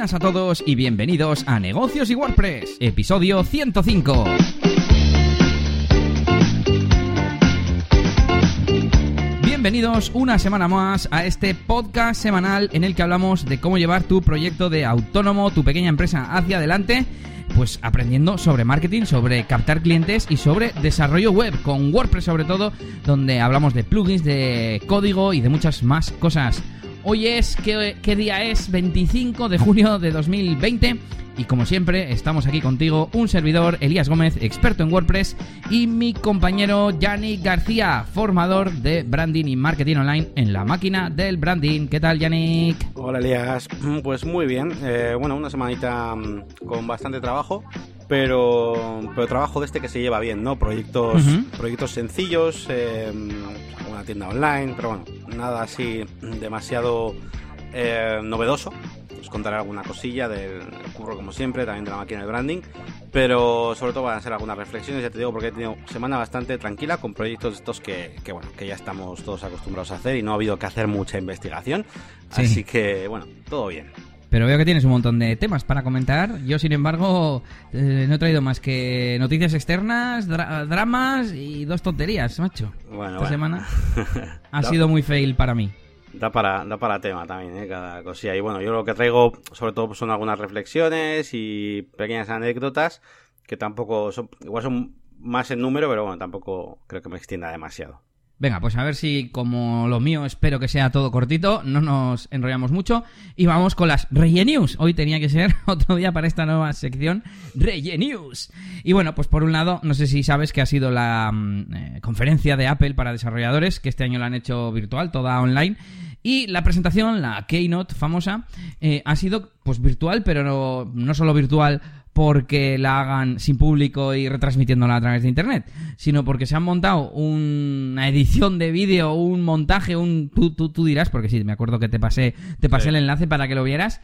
Buenas a todos y bienvenidos a Negocios y WordPress, episodio 105. Bienvenidos una semana más a este podcast semanal en el que hablamos de cómo llevar tu proyecto de autónomo, tu pequeña empresa hacia adelante pues aprendiendo sobre marketing, sobre captar clientes y sobre desarrollo web, con WordPress sobre todo, donde hablamos de plugins, de código y de muchas más cosas. Hoy es, ¿qué, día es? 25 de junio de 2020 y como siempre, estamos aquí contigo, un servidor, Elías Gómez, experto en WordPress, y mi compañero Yannick García, formador de branding y marketing online en la máquina del branding. ¿Qué tal, Yannick? Hola, Elías. Pues muy bien. Eh, bueno, una semanita mm, con bastante trabajo, pero, pero trabajo de este que se lleva bien, ¿no? Proyectos, proyectos sencillos, eh, una tienda online, pero bueno, nada así demasiado eh, novedoso os contaré alguna cosilla del curro como siempre, también de la máquina de branding, pero sobre todo van a ser algunas reflexiones, ya te digo, porque he tenido semana bastante tranquila con proyectos estos que, bueno, que ya estamos todos acostumbrados a hacer y no ha habido que hacer mucha investigación, así que bueno, todo bien. Pero veo que tienes un montón de temas para comentar. Yo, sin embargo, eh, no he traído más que noticias externas, dramas y dos tonterías, macho. Bueno, Esta semana ha sido muy fail para mí. Da para, da para tema también, ¿eh? cada cosilla. Y bueno, yo lo que traigo sobre todo son algunas reflexiones y pequeñas anécdotas que tampoco son, igual son más en número, pero bueno, tampoco creo que me extienda demasiado. Venga, pues a ver si como lo mío espero que sea todo cortito, no nos enrollamos mucho y vamos con las News. Hoy tenía que ser otro día para esta nueva sección News. Y bueno, pues por un lado, no sé si sabes que ha sido la mm, eh, conferencia de Apple para desarrolladores, que este año la han hecho virtual, toda online. Y la presentación, la Keynote famosa, eh, ha sido pues virtual, pero no, no solo virtual porque la hagan sin público y retransmitiéndola a través de internet, sino porque se han montado una edición de vídeo, un montaje, un tú, tú, tú dirás, porque sí, me acuerdo que te pasé, te pasé el enlace para que lo vieras.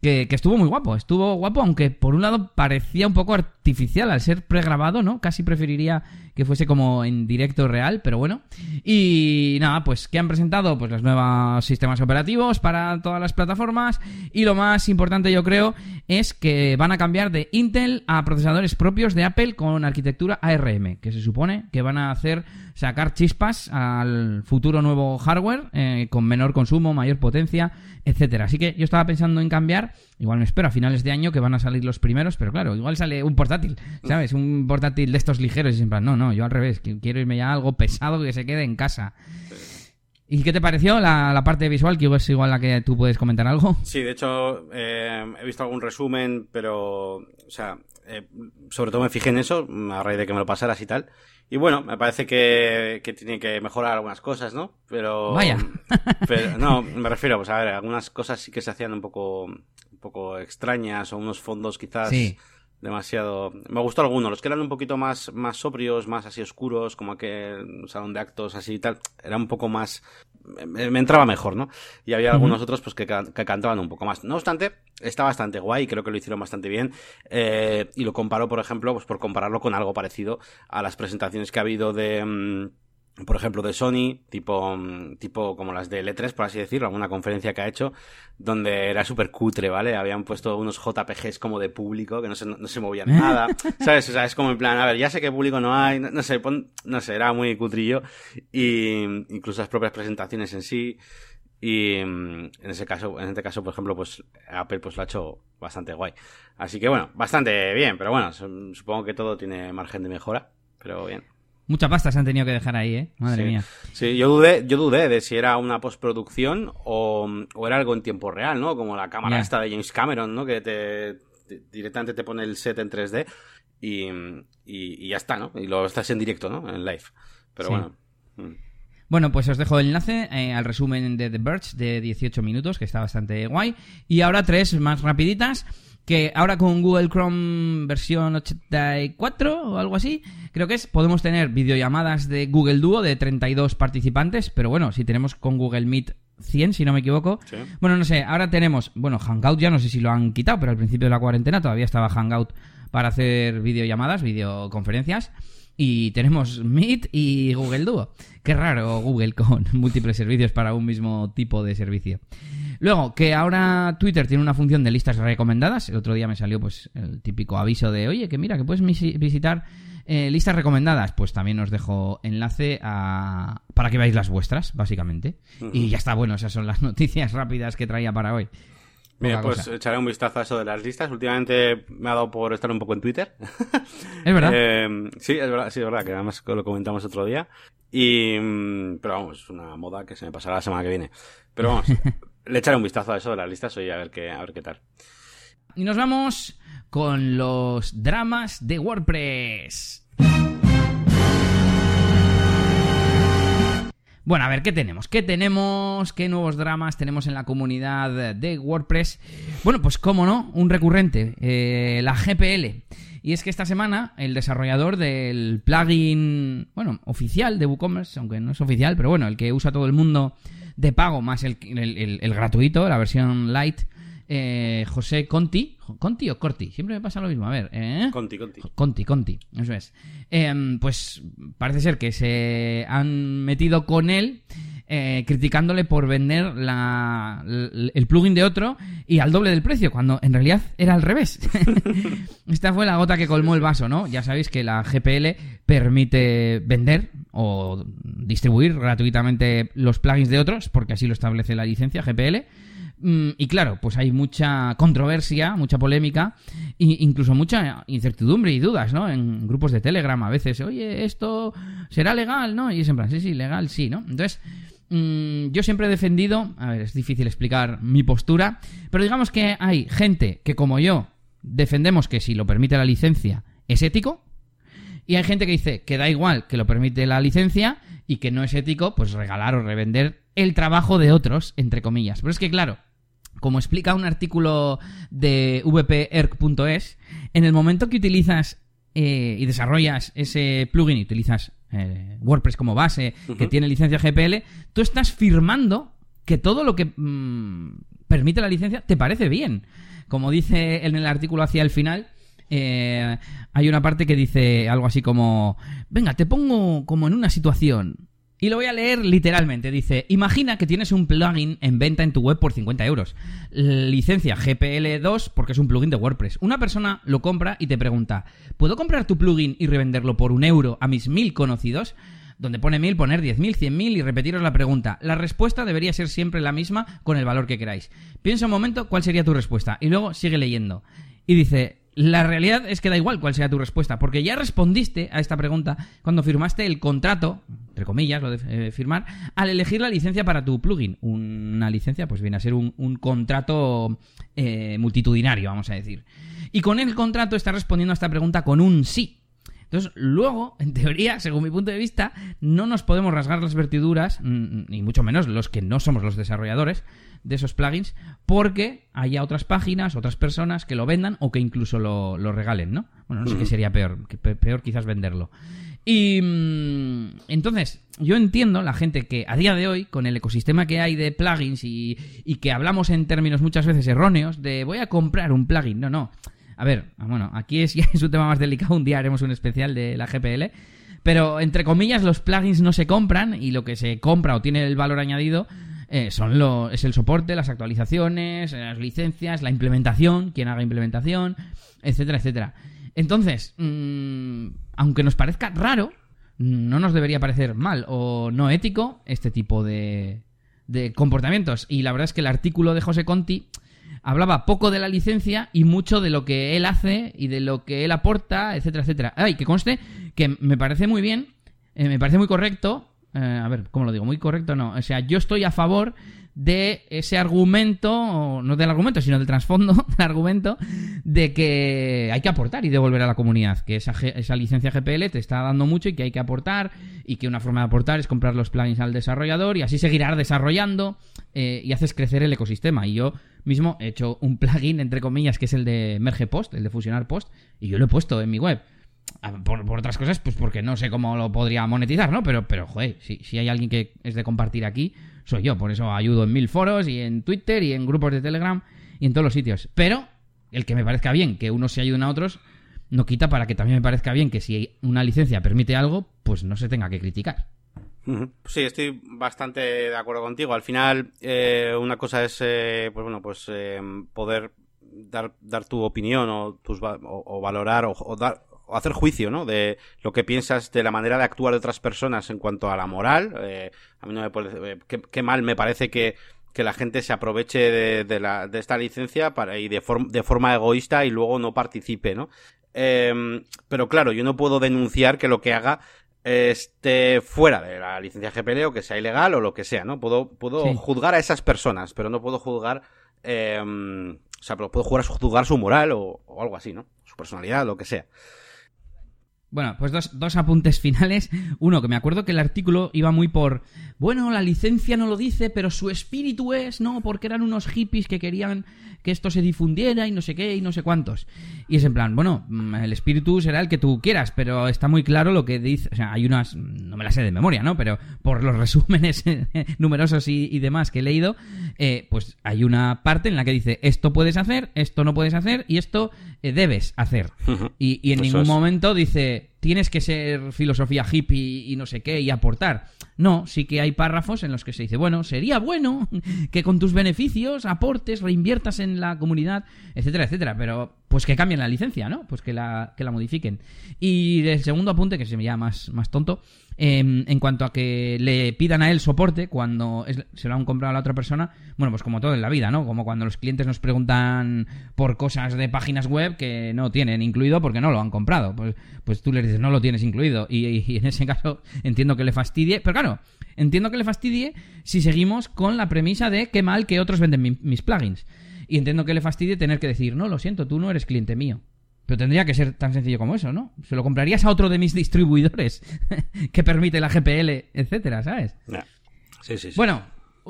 Que, estuvo muy guapo, estuvo guapo, aunque por un lado parecía un poco artificial al ser pregrabado, ¿no? Casi preferiría que fuese como en directo real, pero bueno. Y nada, pues que han presentado pues los nuevos sistemas operativos para todas las plataformas y lo más importante yo creo es que van a cambiar de Intel a procesadores propios de Apple con arquitectura ARM, que se supone que van a hacer sacar chispas al futuro nuevo hardware eh, con menor consumo, mayor potencia, etcétera. Así que yo estaba pensando en cambiar Igual me espero a finales de año que van a salir los primeros, pero claro, igual sale un portátil, ¿sabes? Un portátil de estos ligeros y siempre, no, no, yo al revés, quiero irme ya a algo pesado que se quede en casa. ¿Y qué te pareció la, parte visual? Que es igual la que tú puedes comentar algo. Sí, de hecho, eh, he visto algún resumen, pero, o sea, eh, sobre todo me fijé en eso, a raíz de que me lo pasaras y tal. Y bueno, me parece que, que tiene que mejorar algunas cosas, ¿no? Pero. Vaya. Pero, no, me refiero, pues a ver, algunas cosas sí que se hacían un poco un poco extrañas o unos fondos quizás demasiado... Me gustó alguno, los que eran un poquito más, más sobrios, más así oscuros, como aquel salón de actos así y tal, era un poco más... Me, entraba mejor, ¿no? Y había algunos otros pues que, que, cantaban un poco más. No obstante, está bastante guay, creo que lo hicieron bastante bien. Eh, y lo comparo, por ejemplo, pues por compararlo con algo parecido a las presentaciones que ha habido de... Mm, por ejemplo, de Sony, tipo, mm, tipo como las de L3, por así decirlo, alguna conferencia que ha hecho, donde era súper cutre, ¿vale? Habían puesto unos JPGs como de público, que no se, no, se movían nada, ¿sabes? O sea, es como en plan, a ver, ya sé que público no hay, no, sé, no sé, era muy cutrillo, y incluso las propias presentaciones en sí, y mm, en ese caso, en este caso, por ejemplo, pues Apple pues lo ha hecho bastante guay. Así que bueno, bastante bien, pero bueno, supongo que todo tiene margen de mejora, pero bien. Mucha pasta se han tenido que dejar ahí, ¿eh? Madre mía. Sí, yo dudé, yo dudé de si era una postproducción o, o era algo en tiempo real, ¿no? Como la cámara esta de James Cameron, ¿no? Que te, directamente te pone el set en 3D y, y, ya está, ¿no? Y lo estás en directo, ¿no? En live. Pero bueno. Mm. Bueno, pues os dejo el enlace eh, al resumen de The Birch de 18 minutos, que está bastante guay. Y ahora tres más rapiditas que ahora con Google Chrome versión 84 o algo así, creo que es, podemos tener videollamadas de Google Duo de 32 participantes, pero bueno, si tenemos con Google Meet 100, si no me equivoco. Bueno, no sé, ahora tenemos, bueno, Hangout ya no sé si lo han quitado, pero al principio de la cuarentena todavía estaba Hangout para hacer videollamadas, videoconferencias. Y tenemos Meet y Google Duo. Qué raro Google con múltiples servicios para un mismo tipo de servicio. Luego, que ahora Twitter tiene una función de listas recomendadas. El otro día me salió pues el típico aviso de, oye, que mira, que puedes visitar eh, listas recomendadas. Pues también os dejo enlace a... para que veáis las vuestras, básicamente. Y ya está, bueno, esas son las noticias rápidas que traía para hoy. Mira, pues echaré un vistazo a eso de las listas. Últimamente me ha dado por estar un poco en Twitter. ¿Es verdad? Eh, sí, es verdad, sí, es verdad, que además lo comentamos otro día. Y, mm, pero vamos, es una moda que se me pasará la semana que viene. Pero vamos, le echaré un vistazo a eso de las listas hoy a ver qué, a ver qué tal. Y nos vamos con los dramas de WordPress. Bueno, a ver, ¿qué tenemos? ¿Qué tenemos? ¿Qué nuevos dramas tenemos en la comunidad de WordPress? Bueno, pues cómo no, un recurrente, eh, la GPL. Y es que esta semana el desarrollador del plugin, bueno, oficial de WooCommerce, aunque no es oficial, pero bueno, el que usa todo el mundo de pago más el, el gratuito, la versión light, eh, José Conti. ¿Conti o Corti? Siempre me pasa lo mismo. A ver. ¿eh? Conti, Conti. Conti, Conti. Eso es. Em, pues parece ser que se han metido con él. Eh, criticándole por vender la, el plugin de otro y al doble del precio, cuando en realidad era al revés. Esta fue la gota que colmó el vaso, ¿no? Ya sabéis que la GPL permite vender o distribuir gratuitamente los plugins de otros, porque así lo establece la licencia GPL. Mm, y claro, pues hay mucha controversia, mucha polémica e incluso mucha incertidumbre y dudas, ¿no? En grupos de Telegram a veces, oye, esto será legal, ¿no? Y es en plan, sí, sí, legal, sí, ¿no? Entonces, mm, yo siempre he defendido, a ver, es difícil explicar mi postura, pero digamos que hay gente que como yo defendemos que si lo permite la licencia es ético, y hay gente que dice que da igual que lo permite la licencia y que no es ético, pues regalar o revender el trabajo de otros, entre comillas. Pero es que, claro, como explica un artículo de vperc.es, en el momento que utilizas eh, y desarrollas ese plugin y utilizas eh, WordPress como base, que tiene licencia GPL, tú estás firmando que todo lo que mm, permite la licencia te parece bien. Como dice en el artículo hacia el final, eh, hay una parte que dice algo así como, venga, te pongo como en una situación. Y lo voy a leer literalmente. Dice, imagina que tienes un plugin en venta en tu web por 50 euros. Licencia GPL2 porque es un plugin de WordPress. Una persona lo compra y te pregunta, ¿puedo comprar tu plugin y revenderlo por un euro a mis mil conocidos? Donde pone mil, poner 10.000, 100.000 y repetiros la pregunta. La respuesta debería ser siempre la misma con el valor que queráis. Piensa un momento cuál sería tu respuesta y luego sigue leyendo. Y dice, la realidad es que da igual cuál sea tu respuesta, porque ya respondiste a esta pregunta cuando firmaste el contrato, entre comillas, lo de eh, firmar, al elegir la licencia para tu plugin. Una licencia, pues viene a ser un, contrato eh, multitudinario, vamos a decir. Y con el contrato estás respondiendo a esta pregunta con un sí. Entonces, luego, en teoría, según mi punto de vista, no nos podemos rasgar las vertiduras, ni mucho menos los que no somos los desarrolladores, de esos plugins porque haya otras páginas, otras personas que lo vendan o que incluso lo, regalen, ¿no? Bueno, no sé qué sería peor, peor quizás venderlo. Y mm, entonces, yo entiendo la gente que a día de hoy, con el ecosistema que hay de plugins y, y que hablamos en términos muchas veces erróneos, de voy a comprar un plugin, no, no. A ver, bueno, aquí es, ya es un tema más delicado, un día haremos un especial de la GPL, pero entre comillas los plugins no se compran y lo que se compra o tiene el valor añadido eh, son lo, es el soporte, las actualizaciones, las licencias, la implementación, quien haga implementación, etcétera, etcétera. Entonces, mm, aunque nos parezca raro, no nos debería parecer mal o no ético este tipo de, de comportamientos. Y la verdad es que el artículo de José Conti hablaba poco de la licencia y mucho de lo que él hace y de lo que él aporta, etcétera, etcétera. Ay, que conste que me parece muy bien, eh, me parece muy correcto eh, a ver, ¿cómo lo digo? Muy correcto, no. O sea, yo estoy a favor de ese argumento, no del argumento, sino del trasfondo del argumento, de que hay que aportar y devolver a la comunidad, que esa, esa licencia GPL te está dando mucho y que hay que aportar, y que una forma de aportar es comprar los plugins al desarrollador y así seguirá desarrollando eh, y haces crecer el ecosistema. Y yo mismo he hecho un plugin, entre comillas, que es el de Merge Post, el de Fusionar Post, y yo lo he puesto en mi web. Por, otras cosas, pues porque no sé cómo lo podría monetizar, ¿no? Pero, pero joder, si, si hay alguien que es de compartir aquí, soy yo. Por eso ayudo en mil foros y en Twitter y en grupos de Telegram y en todos los sitios. Pero el que me parezca bien que unos se ayuden a otros, no quita para que también me parezca bien que si una licencia permite algo, pues no se tenga que criticar. Sí, estoy bastante de acuerdo contigo. Al final, eh, una cosa es, eh, pues bueno, pues eh, poder dar, dar tu opinión o, tus, o, valorar o, dar, hacer juicio, ¿no? De lo que piensas de la manera de actuar de otras personas en cuanto a la moral. a mí no me parece, qué, mal me parece que, que la gente se aproveche de, la, de esta licencia para, y de, de forma egoísta y luego no participe, ¿no? pero claro, yo no puedo denunciar que lo que haga esté fuera de la licencia GPL o que sea ilegal o lo que sea, ¿no? Puedo, puedo juzgar a esas personas, pero no puedo juzgar, eh, o sea, puedo juzgar su moral o, o, algo así, ¿no? Su personalidad, lo que sea. Bueno, pues dos, dos, apuntes finales. Uno, que me acuerdo que el artículo iba muy por, bueno, la licencia no lo dice, pero su espíritu es, ¿no? Porque eran unos hippies que querían que esto se difundiera y no sé qué y no sé cuántos. Y es en plan, bueno, mm, el espíritu será el que tú quieras, pero está muy claro lo que dice, o sea, hay unas, no me las sé de memoria, ¿no? Pero por los resúmenes numerosos y, demás que he leído, eh, pues hay una parte en la que dice, esto puedes hacer, esto no puedes hacer y esto eh, debes hacer. Y, en ningún momento dice, tienes que ser filosofía hippie y no sé qué y aportar. No, sí que hay párrafos en los que se dice, bueno, sería bueno que con tus beneficios aportes, reinviertas en la comunidad, etcétera, etcétera, pero pues que cambien la licencia, ¿no? Pues que la, que la modifiquen. Y el segundo apunte, que se me llama más, más tonto, Em, en cuanto a que le pidan a él soporte cuando se lo han comprado a la otra persona, bueno, pues como todo en la vida, ¿no? Como cuando los clientes nos preguntan por cosas de páginas web que no tienen incluido porque no lo han comprado. Pues, pues tú les dices, no lo tienes incluido. Y, en ese caso entiendo que le fastidie. Pero claro, entiendo que le fastidie si seguimos con la premisa de qué mal que otros venden mis plugins. Y entiendo que le fastidie tener que decir, no, lo siento, tú no eres cliente mío. Pero tendría que ser tan sencillo como eso, ¿no? Se lo comprarías a otro de mis distribuidores que permite la GPL, etcétera, ¿sabes? Sí, sí, sí. Bueno,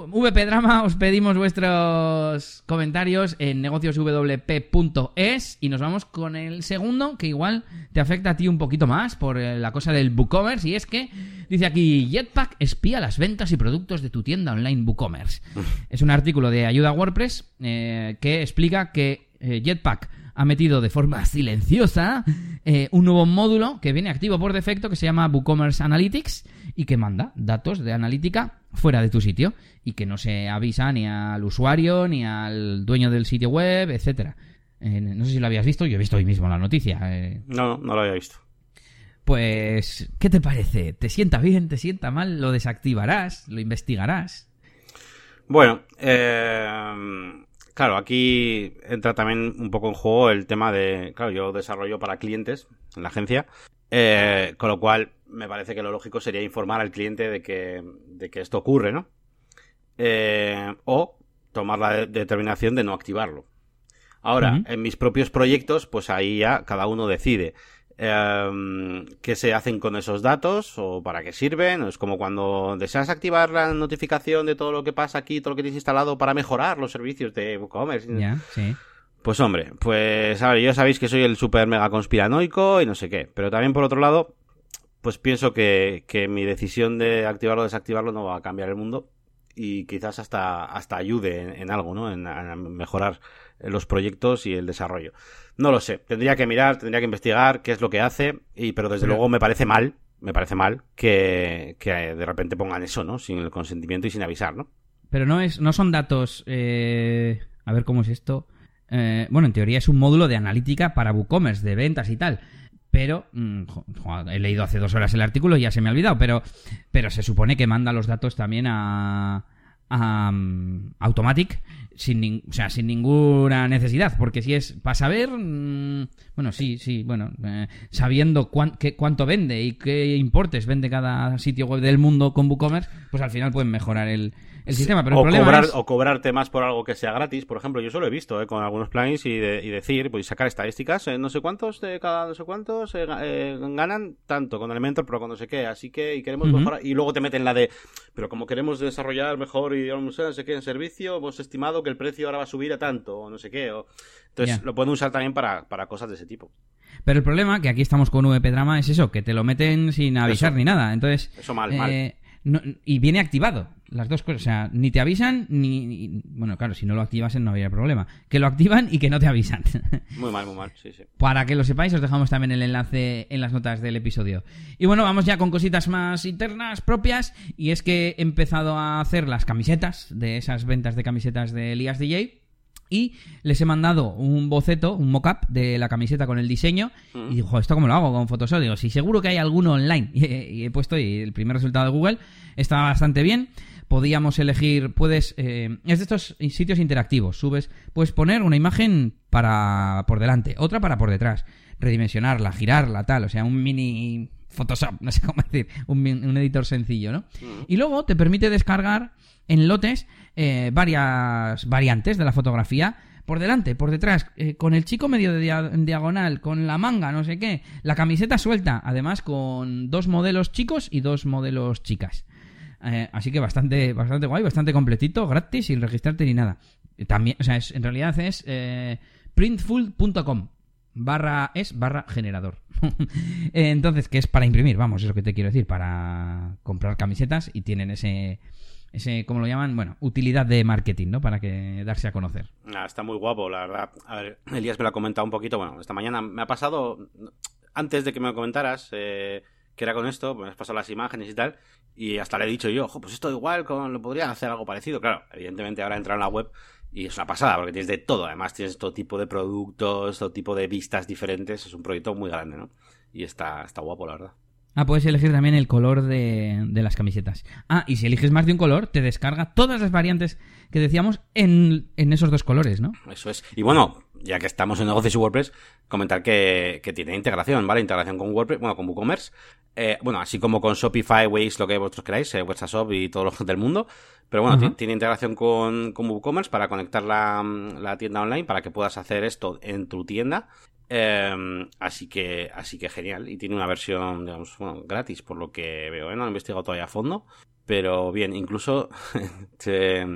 VP Drama, os pedimos vuestros comentarios en negocioswp.es y nos vamos con el segundo, que igual te afecta a ti un poquito más por eh, la cosa del WooCommerce, y es que dice aquí, Jetpack espía las ventas y productos de tu tienda online WooCommerce. es un artículo de ayuda a WordPress eh, que explica que eh, Jetpack ha metido de forma silenciosa eh, un nuevo módulo que viene activo por defecto que se llama WooCommerce Analytics y que manda datos de analítica fuera de tu sitio y que no se avisa ni al usuario ni al dueño del sitio web, etcétera. Eh, no sé si lo habías visto, yo he visto hoy mismo la noticia. Eh. No, no lo había visto. Pues, ¿qué te parece? ¿Te sienta bien? ¿Te sienta mal? ¿Lo desactivarás? ¿Lo investigarás? Bueno, eh, Claro, aquí entra también un poco en juego el tema de, claro, yo desarrollo para clientes en la agencia, eh, con lo cual me parece que lo lógico sería informar al cliente de que, de que esto ocurre, ¿no? Eh, o tomar la determinación de no activarlo. Ahora, en mis propios proyectos, pues ahí ya cada uno decide eh, qué se hacen con esos datos o para qué sirven. Es como cuando deseas activar la notificación de todo lo que pasa aquí, todo lo que tienes instalado para mejorar los servicios de WooCommerce. Pues hombre, pues a ver, ya sabéis que soy el super mega conspiranoico y no sé qué. Pero también por otro lado, pues pienso que, que mi decisión de activarlo o desactivarlo no va a cambiar el mundo y quizás hasta, hasta ayude en, algo, ¿no? En, mejorar los proyectos y el desarrollo. No lo sé, tendría que mirar, tendría que investigar qué es lo que hace, y, pero desde luego me parece mal, me parece mal que, que, de repente pongan eso, ¿no? Sin el consentimiento y sin avisar, ¿no? Pero no es, no son datos, eh, a ver cómo es esto. Eh, bueno, en teoría es un módulo de analítica para WooCommerce, de ventas y tal pero mm, he leído hace dos horas el artículo y ya se me ha olvidado, pero, pero se supone que manda los datos también a, a mm, Automatic sin, o sea, sin ninguna necesidad, porque si es para saber, mm, bueno, sí, sí, bueno, eh, sabiendo cuánto vende y qué importes vende cada sitio web del mundo con WooCommerce, pues al final pueden mejorar el, el sistema. Pero o, el cobrar, es... o cobrarte más por algo que sea gratis. Por ejemplo, yo solo he visto eh, con algunos plugins y, y decir, pues sacar estadísticas, eh, no sé cuántos de cada no sé cuántos eh, ganan tanto con Elementor, pero con no sé qué. Así que y queremos mejorar. Y luego te meten la de, pero como queremos desarrollar mejor y no sé qué en servicio, hemos estimado que el precio ahora va a subir a tanto, o no sé qué. O... Entonces lo pueden usar también para, para cosas de ese tipo. Pero el problema, que aquí estamos con VP Drama, es eso, que te lo meten sin avisar ni nada. Entonces. Eso mal, mal y viene activado. Las dos cosas, o sea, ni te avisan, ni, Bueno, claro, si no lo activas no habría problema. Que lo activan y que no te avisan. Muy mal, muy mal, sí, sí. Para que lo sepáis, os dejamos también el enlace en las notas del episodio. Y bueno, vamos ya con cositas más internas, propias, y es que he empezado a hacer las camisetas de esas ventas de camisetas de Elias DJ. Y les he mandado un boceto, un mock-up de la camiseta con el diseño. Y digo, ¿esto cómo lo hago con Photoshop? Digo, sí, seguro que hay alguno online. Y, he puesto y el primer resultado de Google está bastante bien. Podíamos elegir, puedes, eh, es de estos sitios interactivos. Subes, puedes poner una imagen para por delante, otra para por detrás, redimensionarla, girarla, tal. O sea, un mini Photoshop, no sé cómo decir, un, editor sencillo, ¿no? Y luego te permite descargar en lotes eh, varias variantes de la fotografía por delante, por detrás, eh, con el chico medio de diagonal, con la manga, no sé qué, la camiseta suelta, además con dos modelos chicos y dos modelos chicas. Eh, así que bastante, bastante guay, bastante completito, gratis, sin registrarte ni nada. También, o sea, es, en realidad es printful.com barra es barra generador. Entonces, que es para imprimir, vamos, es lo que te quiero decir, para comprar camisetas y tienen ese ese, ¿cómo lo llaman? Bueno, utilidad de marketing, ¿no? Para que darse a conocer. Ah, está muy guapo, la verdad. A ver, Elías me lo ha comentado un poquito. Bueno, esta mañana me ha pasado, antes de que me lo comentaras, eh, que era con esto, me has pasado las imágenes y tal, y hasta le he dicho yo, ojo, pues esto igual, lo podría hacer algo parecido. Claro, evidentemente ahora he entrado en la web y es una pasada, porque tienes de todo. Además, tienes todo tipo de productos, todo tipo de vistas diferentes. Es un proyecto muy grande, ¿no? Y está, está guapo, la verdad. Ah, puedes elegir también el color de, las camisetas. Ah, y si eliges más de un color, te descarga todas las variantes que decíamos en, esos dos colores, ¿no? Eso es. Y bueno, ya que estamos en negocios y WordPress, comentar que, tiene integración, ¿vale? Integración con WordPress, bueno, con WooCommerce. Eh, bueno, así como con Shopify, Wix, lo que vosotros queráis, eh, WhatsApp y todos los del mundo. Pero bueno, tiene integración con, con WooCommerce para conectar la, la, tienda online para que puedas hacer esto en tu tienda Em, así que así que genial. Y tiene una versión, digamos, bueno, gratis, por lo que veo. ¿eh? No he investigado todavía a fondo. Pero bien, incluso se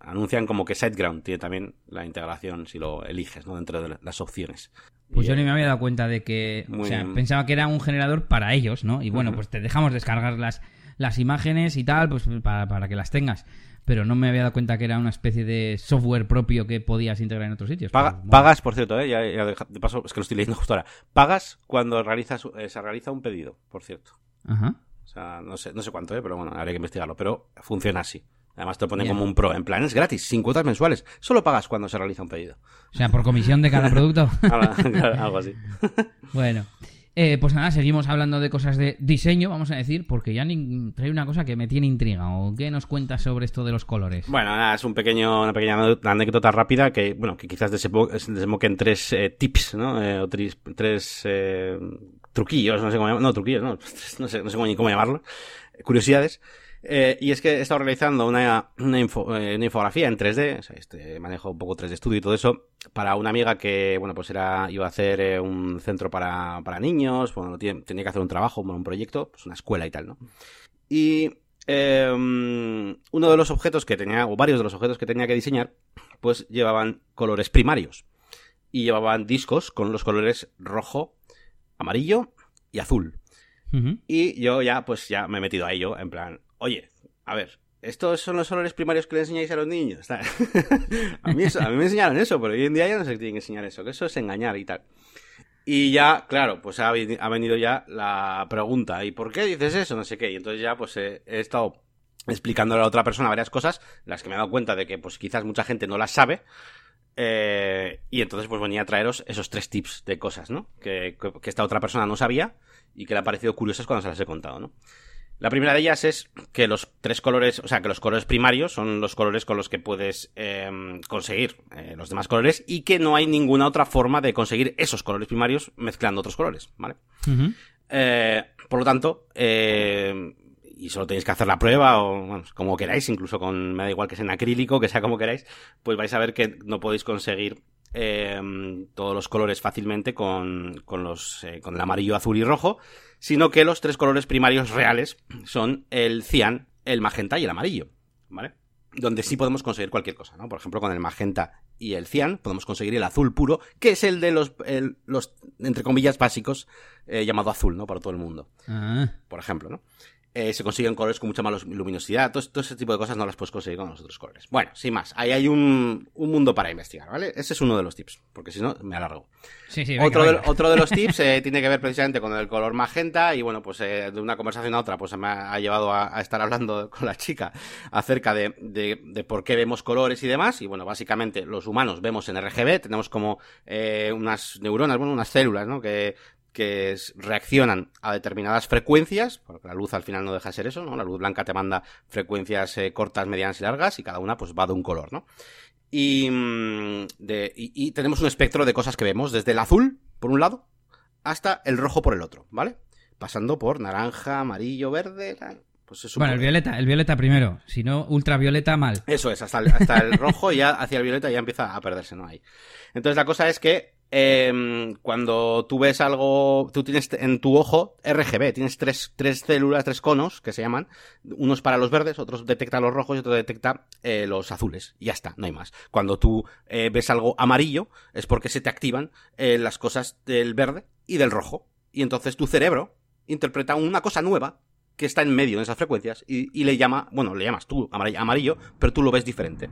anuncian como que SiteGround tiene también la integración si lo eliges, ¿no? Dentro de las opciones. Pues yo ni me había dado cuenta de que. o sea, pensaba que era un generador para ellos, ¿no? Y bueno, pues te dejamos descargar las, las imágenes y tal, pues para, para que las tengas pero no me había dado cuenta que era una especie de software propio que podías integrar en otros sitios. Pagas, por cierto, ¿eh? ya, de, paso, es que lo estoy leyendo justo ahora. Pagas cuando realizas, eh, se realiza un pedido, por cierto. Ajá. O sea, no sé, no sé cuánto, ¿eh? pero bueno, habría que investigarlo. Pero funciona así. Además te pone como un pro, en plan es gratis, sin cuotas mensuales. Solo pagas cuando se realiza un pedido. O sea, por comisión de cada producto. Algo así. bueno. Eh, pues nada, seguimos hablando de cosas de diseño, vamos a decir, porque ya trae una cosa que me tiene intriga. ¿O qué nos cuentas sobre esto de los colores? Bueno, nada, es un pequeño, una pequeña anécdota rápida que, bueno, que quizás desemboquen tres eh, tips, ¿no? Eh, o tres, tres truquillos, no sé cómo llamarlo. No, truquillos, no, no sé, no sé cómo, cómo llamarlo. Curiosidades. Eh, y es que he estado realizando una, una, eh, infografía en 3D, o sea, este, manejo un poco 3D Studio y todo eso, para una amiga que, bueno, pues era, iba a hacer eh, un centro para, para niños, bueno, tenía que hacer un trabajo, un proyecto, pues una escuela y tal, ¿no? Y em, uno de los objetos que tenía, o varios de los objetos que tenía que diseñar, pues llevaban colores primarios. Y llevaban discos con los colores rojo, amarillo y azul. Y yo ya, pues ya me he metido a ello, en plan, oye, a ver, estos son los colores primarios que le enseñáis a los niños. a, mí a mí me enseñaron eso, pero hoy en día ya no se tienen que enseñar eso, que eso es engañar y tal. Y ya, claro, pues ha, venido ya la pregunta, ¿y por qué dices eso? No sé qué. Y entonces ya pues he, estado explicándole a la otra persona varias cosas, las que me he dado cuenta de que pues quizás mucha gente no las sabe. Eh, y entonces pues venía a traeros esos tres tips de cosas, ¿no? Que, que, esta otra persona no sabía y que le ha parecido curiosas cuando se las he contado, ¿no? La primera de ellas es que los tres colores, o sea, que los colores primarios son los colores con los que puedes em, conseguir eh, los demás colores y que no hay ninguna otra forma de conseguir esos colores primarios mezclando otros colores, ¿vale? Eh, por lo tanto, eh, y solo tenéis que hacer la prueba o bueno, como queráis, incluso con, me da igual que sea en acrílico, que sea como queráis, pues vais a ver que no podéis conseguir Em, todos los colores fácilmente con, con los, eh, con el amarillo, azul y rojo, sino que los tres colores primarios reales son el cian, el magenta y el amarillo, ¿vale? Donde sí podemos conseguir cualquier cosa, ¿no? Por ejemplo, con el magenta y el cian podemos conseguir el azul puro, que es el de los, los entre comillas, básicos, eh, llamado azul, ¿no? Para todo el mundo. Ah. Por ejemplo, ¿no? Eh, se consiguen colores con mucha más luminosidad, todo, ese tipo de cosas no las puedes conseguir con los otros colores. Bueno, sin más, ahí hay un, mundo para investigar, ¿vale? Ese es uno de los tips, porque si no, me alargo. Sí, sí, otro, De, otro de los tips eh, tiene que ver precisamente con el color magenta y bueno, pues eh, de una conversación a otra, pues me ha, llevado a, estar hablando con la chica acerca de, de, por qué vemos colores y demás. Y bueno, básicamente los humanos vemos en RGB, tenemos como unas neuronas, bueno, unas células, ¿no? Que que reaccionan a determinadas frecuencias, porque la luz al final no deja de ser eso, ¿no? La luz blanca te manda frecuencias eh, cortas, medianas y largas, y cada una pues va de un color, ¿no? Y, mm, y, tenemos un espectro de cosas que vemos, desde el azul, por un lado, hasta el rojo por el otro, ¿vale? Pasando por naranja, amarillo, verde, pues bueno, el violeta, el violeta primero, si no, ultravioleta mal. Eso es, hasta el, hasta el rojo ya hacia el violeta ya empieza a perderse, ¿no? hay. Entonces la cosa es que eh, cuando tú ves algo, tú tienes en tu ojo RGB, tienes tres, tres células, tres conos que se llaman, unos para los verdes, otros detecta los rojos y otro detecta eh, los azules. Y ya está, no hay más. Cuando tú eh, ves algo amarillo es porque se te activan eh, las cosas del verde y del rojo. Y entonces tu cerebro interpreta una cosa nueva que está en medio de esas frecuencias y, le llama, bueno, le llamas tú amarillo, pero tú lo ves diferente.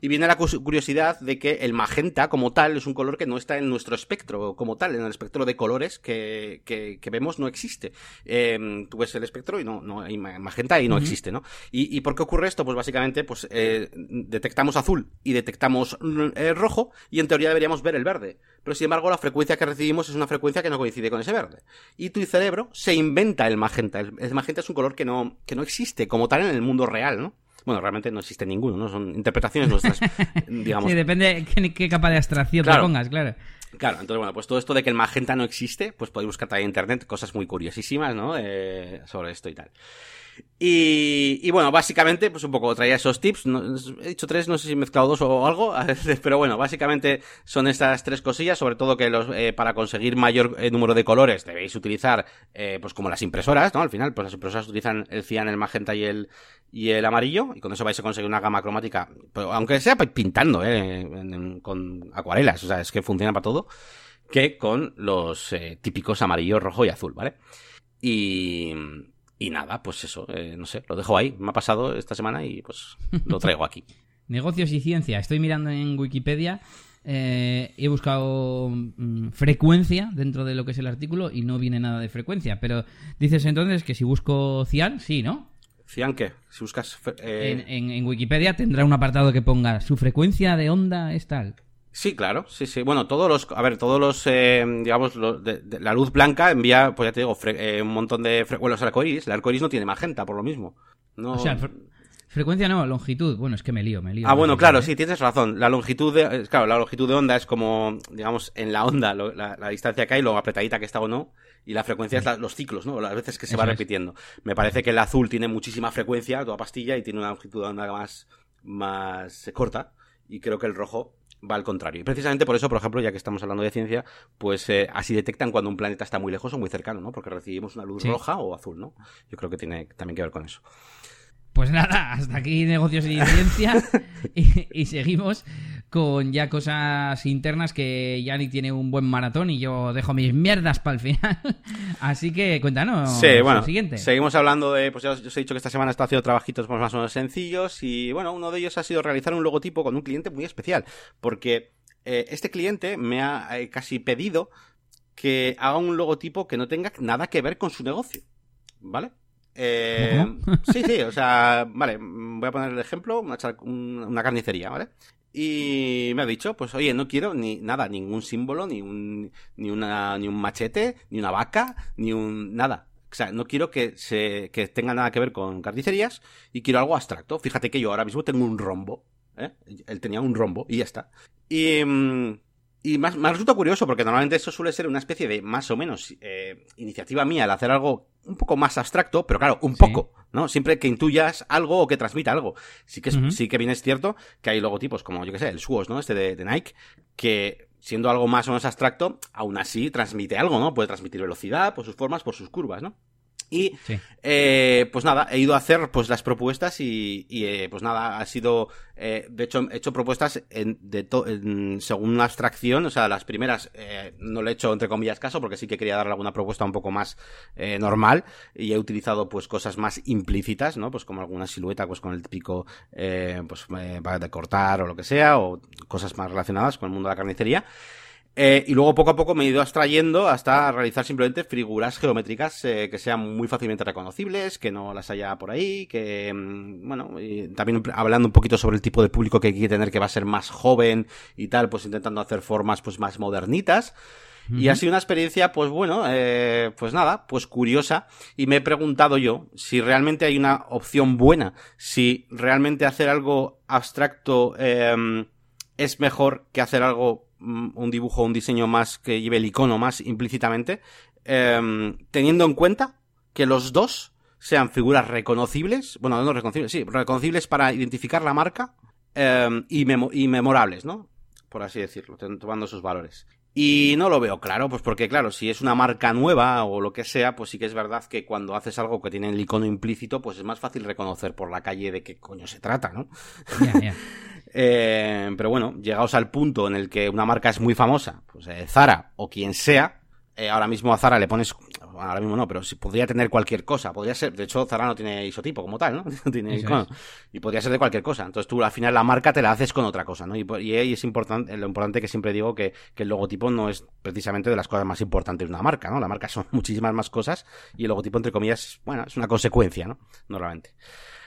Y viene la curiosidad de que el magenta como tal es un color que no está en nuestro espectro como tal, en el espectro de colores que, que, vemos no existe. Em, tú ves el espectro y no, no hay magenta y no existe, ¿no? ¿Y, por qué ocurre esto? Pues básicamente, pues eh, detectamos azul y detectamos eh, rojo y en teoría deberíamos ver el verde. Pero sin embargo la frecuencia que recibimos es una frecuencia que no coincide con ese verde. Y tu cerebro se inventa el magenta. el magenta es un color que no, que no existe como tal en el mundo real, ¿no? Bueno, realmente no existe ninguno, ¿no? Son interpretaciones nuestras, digamos. Sí, depende de qué, capa de abstracción te pongas, claro. Claro, entonces, bueno, pues todo esto de que el magenta no existe, pues podéis buscar también en internet cosas muy curiosísimas, ¿no? Eh, sobre esto y tal. Y, bueno, básicamente, pues un poco traía esos tips. he dicho tres, no sé si he mezclado dos o algo, pero bueno, básicamente son estas tres cosillas, sobre todo que los, eh, para conseguir mayor eh, número de colores debéis utilizar, eh, pues como las impresoras, ¿no? Al final, pues las impresoras utilizan el cian, el magenta y el, y el amarillo, y con eso vais a conseguir una gama cromática, pues, aunque sea pintando, con acuarelas, o sea, es que funciona para todo, que con los típicos amarillo, rojo y azul, ¿vale? Y, y nada, pues eso, eh, no sé, lo dejo ahí. Me ha pasado esta semana y pues lo traigo aquí. Negocios y ciencia. Estoy mirando en Wikipedia. Eh, he buscado mm, frecuencia dentro de lo que es el artículo y no viene nada de frecuencia. Pero dices entonces que si busco cian, sí, ¿no? ¿Cian qué? Si buscas. Eh, en, Wikipedia tendrá un apartado que ponga su frecuencia de onda es tal. Sí, claro, sí, sí. Bueno, todos los, a ver, todos los, eh, digamos, la luz blanca envía, pues ya te digo, eh, un montón de, bueno, los arcoíris, el arcoíris no tiene magenta, por lo mismo. No... O sea, frecuencia no, longitud. Bueno, es que me lío, me lío. Ah, bueno, claro, sí, tienes razón. La longitud de, claro, la longitud de onda es como, digamos, en la onda, la, distancia que hay, lo apretadita que está o no, y la frecuencia es los ciclos, ¿no? Las veces que se va repitiendo. Me parece que el azul tiene muchísima frecuencia, toda pastilla, y tiene una longitud de onda más, más corta, y creo que el rojo va al contrario. Y precisamente por eso, por ejemplo, ya que estamos hablando de ciencia, pues eh, así detectan cuando un planeta está muy lejos o muy cercano, ¿no? Porque recibimos una luz roja o azul, ¿no? Yo creo que tiene también que ver con eso. Pues nada, hasta aquí negocios y ciencia. y, seguimos con ya cosas internas que Yannick tiene un buen maratón y yo dejo mis mierdas para el final. Así que cuéntanos. Sí, bueno, siguiente. seguimos hablando de, pues ya os, he dicho que esta semana está haciendo trabajitos más o menos sencillos y bueno, uno de ellos ha sido realizar un logotipo con un cliente muy especial porque eh, este cliente me ha eh, casi pedido que haga un logotipo que no tenga nada que ver con su negocio. ¿Vale? Eh, sí, sí, o sea, vale, voy a poner el ejemplo, una, carnicería, ¿vale? Y me ha dicho, pues oye, no quiero ni nada, ningún símbolo, ni un, ni una, ni un machete, ni una vaca, ni un, nada. O sea, no quiero que se, que tenga nada que ver con carnicerías y quiero algo abstracto. Fíjate que yo ahora mismo tengo un rombo, ¿eh? Él tenía un rombo y ya está. Y, mm, y más, más resulta curioso porque normalmente eso suele ser una especie de más o menos eh, iniciativa mía al hacer algo un poco más abstracto, pero claro, un poco, ¿no? Siempre que intuyas algo o que transmita algo. Sí que, sí que bien es cierto que hay logotipos como, yo que sé, el Suos, ¿no? Este de, Nike, que siendo algo más o menos abstracto, aún así transmite algo, ¿no? Puede transmitir velocidad por sus formas, por sus curvas, ¿no? Y eh, pues nada, he ido a hacer pues las propuestas y, eh, pues nada, ha sido, eh, de hecho he hecho propuestas en, de según una abstracción, o sea, las primeras no le he hecho entre comillas caso porque sí que quería darle alguna propuesta un poco más normal y he utilizado pues cosas más implícitas, ¿no? Pues como alguna silueta pues con el típico pues para de cortar o lo que sea o cosas más relacionadas con el mundo de la carnicería. Eh, y luego poco a poco me he ido abstrayendo hasta realizar simplemente figuras geométricas eh, que sean muy fácilmente reconocibles, que no las haya por ahí, que, mm, bueno, y también hablando un poquito sobre el tipo de público que hay que tener, que va a ser más joven y tal, pues intentando hacer formas pues más modernitas. Y ha sido una experiencia, pues bueno, eh, pues nada, pues curiosa. Y me he preguntado yo si realmente hay una opción buena, si realmente hacer algo abstracto eh, es mejor que hacer algo un dibujo, un diseño más que lleve el icono más implícitamente, em, teniendo en cuenta que los dos sean figuras reconocibles, bueno, no reconocibles, sí, reconocibles para identificar la marca em, y, y memorables, ¿no? Por así decirlo, tomando sus valores. Y no lo veo claro, pues porque claro, si es una marca nueva o lo que sea, pues sí que es verdad que cuando haces algo que tiene el icono implícito, pues es más fácil reconocer por la calle de qué coño se trata, ¿no? Eh, pero bueno, llegados al punto en el que una marca es muy famosa, pues eh, Zara o quien sea, eh, ahora mismo a Zara le pones, ahora mismo no, pero si podría tener cualquier cosa, podría ser, de hecho Zara no tiene isotipo como tal, ¿no? tiene icono, y podría ser de cualquier cosa. Entonces tú al final la marca te la haces con otra cosa, ¿no? Y, y es importante, lo importante que siempre digo que, que el logotipo no es precisamente de las cosas más importantes de una marca, ¿no? La marca son muchísimas más cosas y el logotipo entre comillas, bueno, es una consecuencia, ¿no? Normalmente.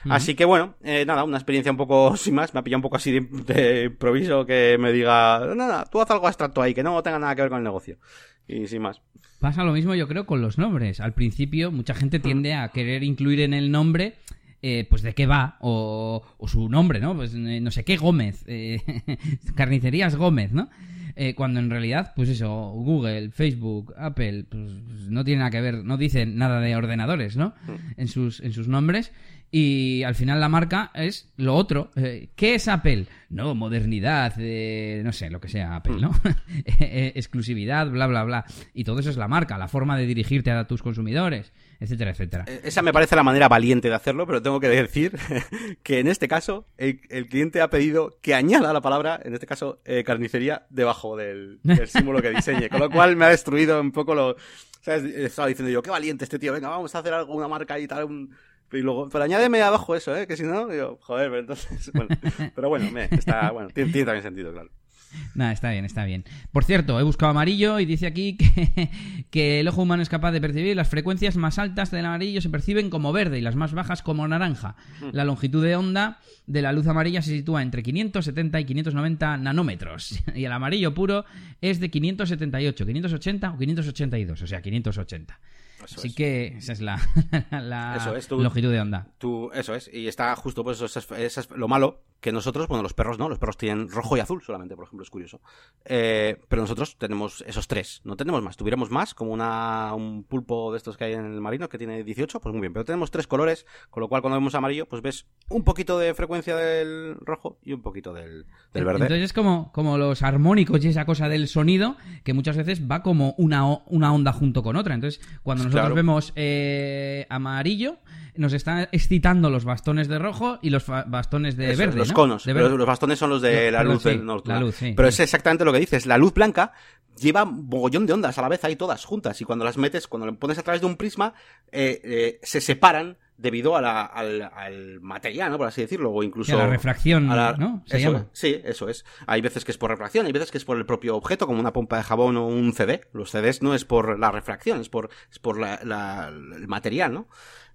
Así que bueno, eh, nada, una experiencia un poco sin más, me ha pillado un poco así de, improviso que me diga, nada, tú haz algo abstracto ahí, que no tenga nada que ver con el negocio. Y sin más. Pasa lo mismo yo creo con los nombres. Al principio mucha gente tiende a querer incluir en el nombre eh, pues de qué va o, su nombre, ¿no? Pues eh, no sé qué Gómez, carnicerías Gómez, ¿no? cuando en realidad, pues eso, Google, Facebook, Apple, pues no tiene nada que ver, no dicen nada de ordenadores, ¿no? En sus, en sus nombres y al final la marca es lo otro. Eh, ¿Qué es Apple? No, modernidad, eh, no sé, lo que sea Apple, ¿no? Hmm. Eh, exclusividad, bla, bla, bla. Y todo eso es la marca, la forma de dirigirte a tus consumidores, etcétera, etcétera. Esa me parece la manera valiente de hacerlo, pero tengo que decir que en este caso el, cliente ha pedido que añada la palabra, en este caso, carnicería, debajo del, símbolo que diseñe. Con lo cual me ha destruido un poco lo... ¿sabes? Estaba diciendo yo, qué valiente este tío, venga, vamos a hacer alguna marca y tal, un y luego, pero añádeme abajo eso, ¿eh? Que si no, digo, joder, pero entonces, bueno. Pero bueno, me, está, bueno, tiene, también sentido, claro. Nada, está bien, está bien. Por cierto, he buscado amarillo y dice aquí que, que, el ojo humano es capaz de percibir las frecuencias más altas del amarillo se perciben como verde y las más bajas como naranja. Hmm. La longitud de onda de la luz amarilla se sitúa entre 570 y 590 nanómetros y el amarillo puro es de 578, 580 o 582, o sea, 580. Así que esa es la, longitud de onda. Tú, eso es, y está justo, pues eso es, lo malo, que nosotros, bueno, los perros no, los perros tienen rojo y azul solamente, por ejemplo, es curioso. Eh, pero nosotros tenemos esos tres, no tenemos más. Tuviéramos más, como una, un pulpo de estos que hay en el marino que tiene 18, pues muy bien, pero tenemos tres colores, con lo cual cuando vemos amarillo, pues ves un poquito de frecuencia del rojo y un poquito del, verde. Entonces es como, como los armónicos y esa cosa del sonido, que muchas veces va como una, una onda junto con otra. Entonces, cuando nosotros vemos eh, amarillo, nos están excitando los bastones de rojo y los bastones de verde. Los conos. los bastones son los de la, luz. pero es exactamente lo que dices. La luz blanca lleva mogollón de ondas a la vez ahí todas juntas y cuando las metes, cuando lo pones a través de un prisma, eh, eh, se separan debido a la, al, material, ¿no? Por así decirlo, o incluso... a la refracción, ¿no? Se llama. Sí, eso es. Hay veces que es por refracción, hay veces que es por el propio objeto, como una pompa de jabón o un CD. Los CDs no es por la refracción, es por, es por la, el material, ¿no?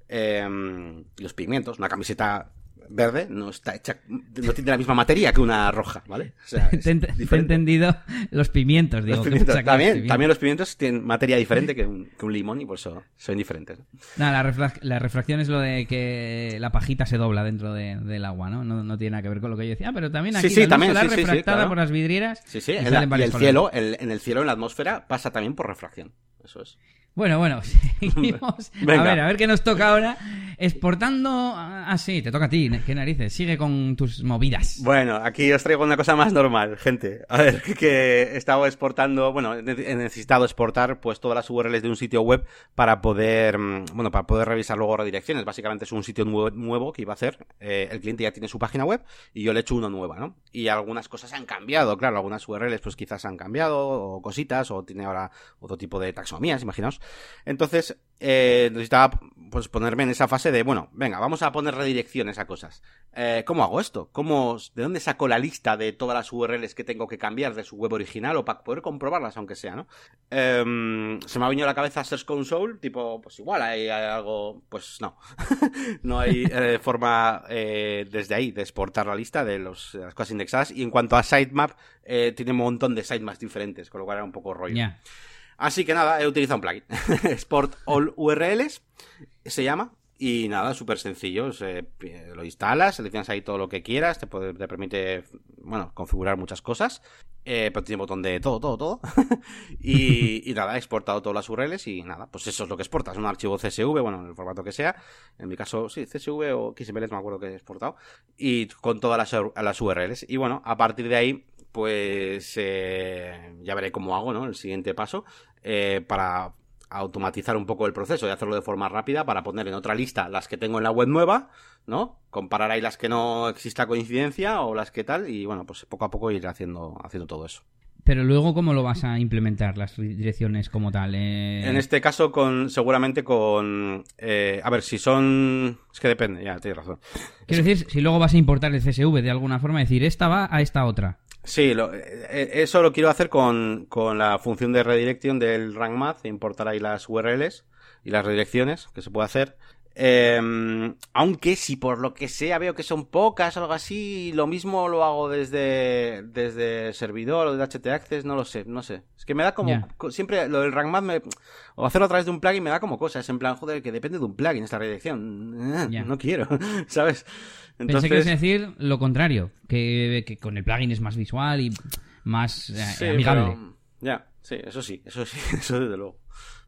Eh, los pigmentos, una camiseta verde no está hecha, no tiene la misma materia que una roja, ¿vale? O sea, te, he entendido los pimientos, digo. también, también los pimientos tienen materia diferente que un, limón y por eso son diferentes. la, refracción es lo de que la pajita se dobla dentro del agua, ¿no? ¿no? tiene nada que ver con lo que yo decía, ah, pero también aquí sí, también, refractada por las vidrieras. Sí, sí, en, el cielo, en el cielo, en la atmósfera, pasa también por refracción. Eso es. Bueno, bueno, seguimos. A ver, a ver qué nos toca ahora. Exportando. Ah, sí, te toca a ti. ¿Qué narices? Sigue con tus movidas. Bueno, aquí os traigo una cosa más normal, gente. A ver, que he estado exportando. Bueno, he necesitado exportar pues todas las URLs de un sitio web para poder. Mm, bueno, para poder revisar luego redirecciones. Básicamente es un sitio nuevo, que iba a hacer. Eh, el cliente ya tiene su página web y yo le he hecho uno nueva, ¿no? Y algunas cosas han cambiado, claro. Algunas URLs pues quizás han cambiado o cositas o tiene ahora otro tipo de taxonomías, imaginaos. Entonces, eh, necesitaba pues ponerme en esa fase de, bueno, venga, vamos a poner redirecciones a cosas. Eh, ¿Cómo hago esto? ¿Cómo, ¿De dónde saco la lista de todas las URLs que tengo que cambiar de su web original o para poder comprobarlas, aunque sea, ¿no? Em, se me ha venido a la cabeza Search Console, tipo, pues igual hay, algo, pues no. no hay eh, forma desde ahí de exportar la lista de, los, las cosas indexadas. Y en cuanto a sitemap, tiene un montón de sitemaps diferentes, con lo cual era un poco rollo. Así que nada, he utilizado un plugin. Export All URLs se llama. Y nada, súper sencillo. lo instalas, seleccionas ahí todo lo que quieras, te, te permite, bueno, configurar muchas cosas. Eh, pero tiene botón de todo, todo, todo. y, nada, he exportado todas las URLs y nada, pues eso es lo que exportas. Un archivo CSV, bueno, en el formato que sea. En mi caso, sí, CSV o XML, me acuerdo que he exportado. Y con todas las, las URLs. Y bueno, a partir de ahí pues eh, ya veré cómo hago, ¿no? El siguiente paso eh, para automatizar un poco el proceso y hacerlo de forma rápida para poner en otra lista las que tengo en la web nueva, ¿no? Comparar ahí las que no exista coincidencia o las que tal y bueno, pues poco a poco ir haciendo, haciendo todo eso. Pero luego, ¿cómo lo vas a implementar las direcciones como tal? Eh, en este caso, con seguramente con... a ver, si son... Es que depende, ya, tienes razón. Quiero decir, si luego vas a importar el CSV de alguna forma, decir, esta va a esta otra. Sí, lo, eh, eh, eso lo quiero hacer con, con, la función de redirección del RankMath, importar ahí las URLs y las redirecciones que se puede hacer. Eh, aunque si por lo que sea veo que son pocas o algo así, lo mismo lo hago desde, desde servidor o desde HT Access, no lo sé, no sé. Es que me da como, siempre lo del RankMath me, o hacerlo a través de un plugin me da como cosas, en plan, joder, que depende de un plugin esta redirección. No quiero, ¿sabes? Entonces... Pensé que decir lo contrario, que, con el plugin es más visual y más eh, amigable. Ya, sí, eso sí, eso sí, eso desde luego.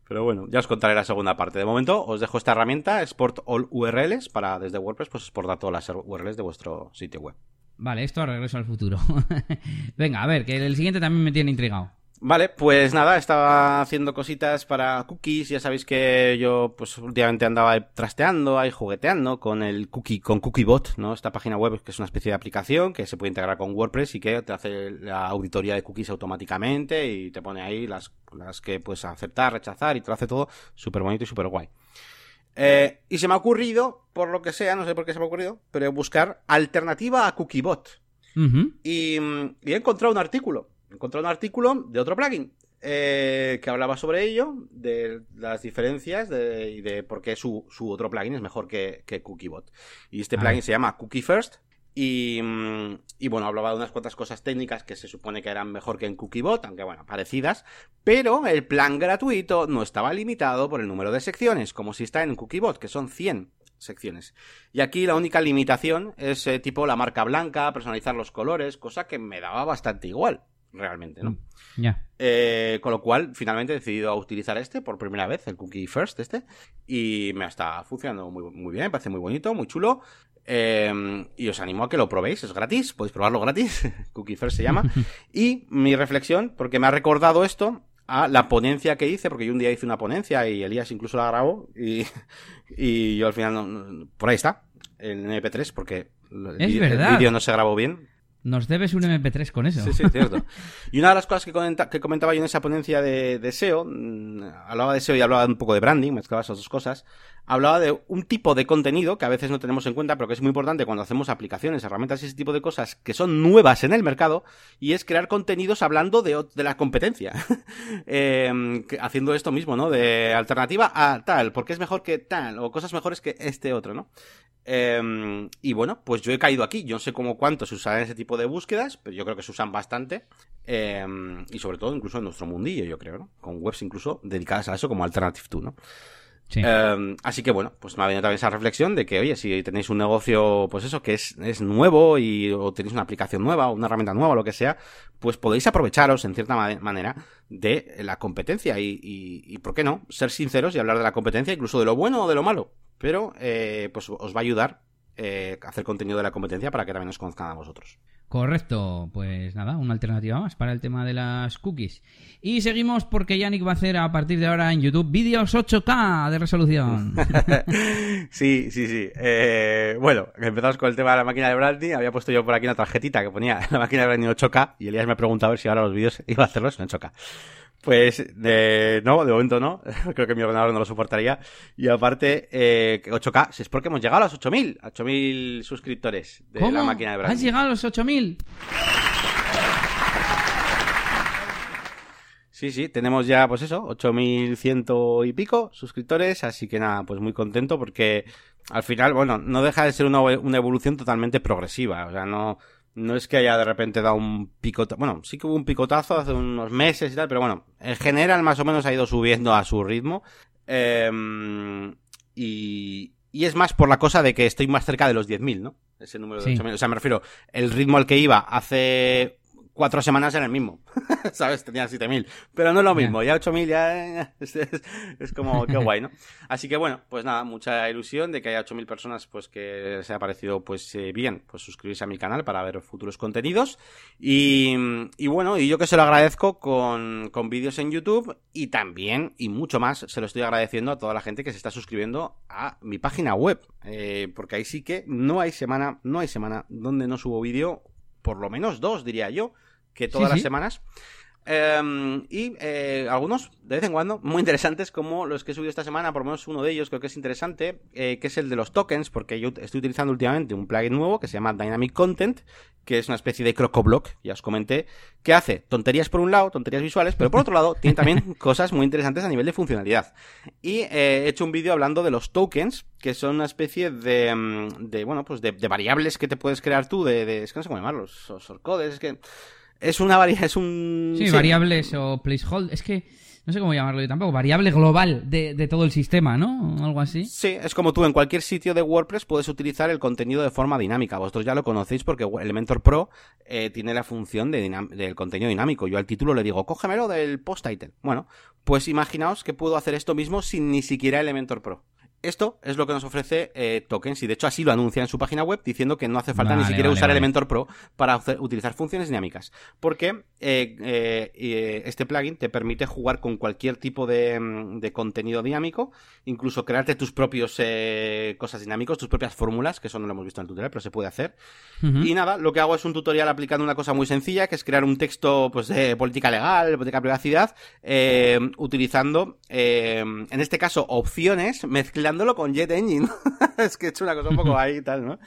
Pero bueno, ya os contaré la segunda parte. De momento os dejo esta herramienta, Export All URLs, para desde WordPress pues exportar todas las URLs de vuestro sitio web. Vale, esto regreso al futuro. Venga, a ver, que el siguiente también me tiene intrigado. Vale, pues nada, estaba haciendo cositas para cookies. Ya sabéis que yo, pues últimamente andaba trasteando, ahí jugueteando con el cookie, con CookieBot, ¿no? Esta página web que es una especie de aplicación que se puede integrar con WordPress y que te hace la auditoría de cookies automáticamente y te pone ahí las, las que puedes aceptar, rechazar y te lo hace todo súper bonito y súper guay. Eh, y se me ha ocurrido, por lo que sea, no sé por qué se me ha ocurrido, pero buscar alternativa a CookieBot. y, y he encontrado un artículo encontré un artículo de otro plugin eh, que hablaba sobre ello, de las diferencias de, y de por qué su, otro plugin es mejor que, que CookieBot. Y este plugin se llama Cookie First. Y, mm, y, bueno, hablaba de unas cuantas cosas técnicas que se supone que eran mejor que en CookieBot, aunque bueno, parecidas, pero el plan gratuito no estaba limitado por el número de secciones, como si está en CookieBot, que son 100 secciones. Y aquí la única limitación es eh, tipo la marca blanca, personalizar los colores, cosa que me daba bastante igual realmente, ¿no? Mm, ya. Eh, con lo cual, finalmente he decidido utilizar este por primera vez, el Cookie First este, y me está funcionando muy, muy bien, me parece muy bonito, muy chulo. Eh, y os animo a que lo probéis, es gratis, podéis probarlo gratis, Cookie First se llama. y mi reflexión, porque me ha recordado esto a la ponencia que hice, porque yo un día hice una ponencia y Elías incluso la grabó y, y yo al final, por ahí está, en MP3, porque el vídeo no se grabó bien, nos debes un MP3 con eso. Sí, sí, cierto. Y una de las cosas que, que comentaba yo en esa ponencia de, SEO, mm, hablaba de SEO y hablaba un poco de branding, mezclaba esas dos cosas, hablaba de un tipo de contenido que a veces no tenemos en cuenta, pero que es muy importante cuando hacemos aplicaciones, herramientas y ese tipo de cosas que son nuevas en el mercado, y es crear contenidos hablando de, de la competencia. Em, haciendo esto mismo, ¿no? De alternativa a tal, porque es mejor que tal, o cosas mejores que este otro, ¿no? Em, y bueno, pues yo he caído aquí. Yo no sé cómo cuánto se usan ese tipo de búsquedas, pero yo creo que se usan bastante. Em, y sobre todo incluso en nuestro mundillo, yo creo, ¿no? Con webs incluso dedicadas a eso como Alternative 2, ¿no? Em, así que bueno, pues me ha venido también esa reflexión de que, oye, si tenéis un negocio, pues eso, que es, es nuevo y o tenéis una aplicación nueva o una herramienta nueva o lo que sea, pues podéis aprovecharos en cierta manera de la competencia y, y, ¿por qué no? Ser sinceros y hablar de la competencia, incluso de lo bueno o de lo malo. Pero, eh, pues os va a ayudar eh, hacer contenido de la competencia para que también os conozcan a vosotros. Correcto, pues nada, una alternativa más para el tema de las cookies. Y seguimos porque Yannick va a hacer a partir de ahora en YouTube vídeos 8K de resolución. sí, sí, sí. Eh, bueno, empezamos con el tema de la máquina de branding. Había puesto yo por aquí una tarjetita que ponía la máquina de branding 8K y Elías me ha preguntado a ver si ahora los vídeos iba a hacerlos en 8K. Pues no, de momento no. Creo que mi ordenador no lo soportaría. Y aparte, eh, 8K, es porque hemos llegado a los 8000, a 8000 suscriptores de la máquina de branding. ¿Has llegado a los 8000? Sí, sí, tenemos ya, pues eso, 8100 y pico suscriptores, así que nada, pues muy contento porque al final, bueno, no deja de ser una, una evolución totalmente progresiva, o sea, no, no es que haya de repente dado un picotazo, bueno, sí que hubo un picotazo hace unos meses y tal, pero bueno, en general más o menos ha ido subiendo a su ritmo. Em, y, y es más por la cosa de que estoy más cerca de los 10.000, ¿no? Ese número de 8.000. O sea, me refiero, el ritmo al que iba hace cuatro semanas era el mismo. ¿Sabes? Tenía 7000. Pero no es lo mismo. Ya 8000 ya es, como qué guay, ¿no? Así que bueno, pues nada, mucha ilusión de que haya 8000 personas pues que se ha parecido pues eh, bien, pues suscribirse a mi canal para ver futuros contenidos. Y, y bueno, y yo que se lo agradezco con, con vídeos en YouTube y también, y mucho más, se lo estoy agradeciendo a toda la gente que se está suscribiendo a mi página web. Eh, porque ahí sí que no hay semana, no hay semana donde no subo vídeo por lo menos dos, diría yo que todas las semanas. Em, y eh, algunos, de vez en cuando, muy interesantes, como los que he subido esta semana, por lo menos uno de ellos creo que es interesante, eh, que es el de los tokens, porque yo estoy utilizando últimamente un plugin nuevo que se llama Dynamic Content, que es una especie de crocoblock, ya os comenté, que hace tonterías por un lado, tonterías visuales, pero por otro lado tiene también cosas muy interesantes a nivel de funcionalidad. Y eh, he hecho un vídeo hablando de los tokens, que son una especie de, mm, de bueno, pues de, variables que te puedes crear tú, de, es que no sé cómo llamarlos, o shortcodes, es que es una variable, es un... Sí, variables o placeholder, es que no sé cómo llamarlo yo tampoco, variable global de, todo el sistema, ¿no? Algo así. Sí, es como tú en cualquier sitio de WordPress puedes utilizar el contenido de forma dinámica. Vosotros ya lo conocéis porque Elementor Pro eh, tiene la función de del contenido dinámico. Yo al título le digo, cógemelo del post title. Bueno, pues imaginaos que puedo hacer esto mismo sin ni siquiera Elementor Pro. Esto es lo que nos ofrece eh, Tokens y de hecho así lo anuncia en su página web diciendo que no hace falta ni siquiera usar Elementor Pro para utilizar funciones dinámicas. Porque eh, eh, este plugin te permite jugar con cualquier tipo de, mm, contenido dinámico, incluso crearte tus propios cosas dinámicos, tus propias fórmulas, que eso no lo hemos visto en el tutorial, pero se puede hacer. Y nada, lo que hago es un tutorial aplicando una cosa muy sencilla, que es crear un texto pues, de política legal, política de privacidad, utilizando, en este caso, opciones mezclando con Jet Engine. es que he hecho una cosa un poco ahí y tal, ¿no?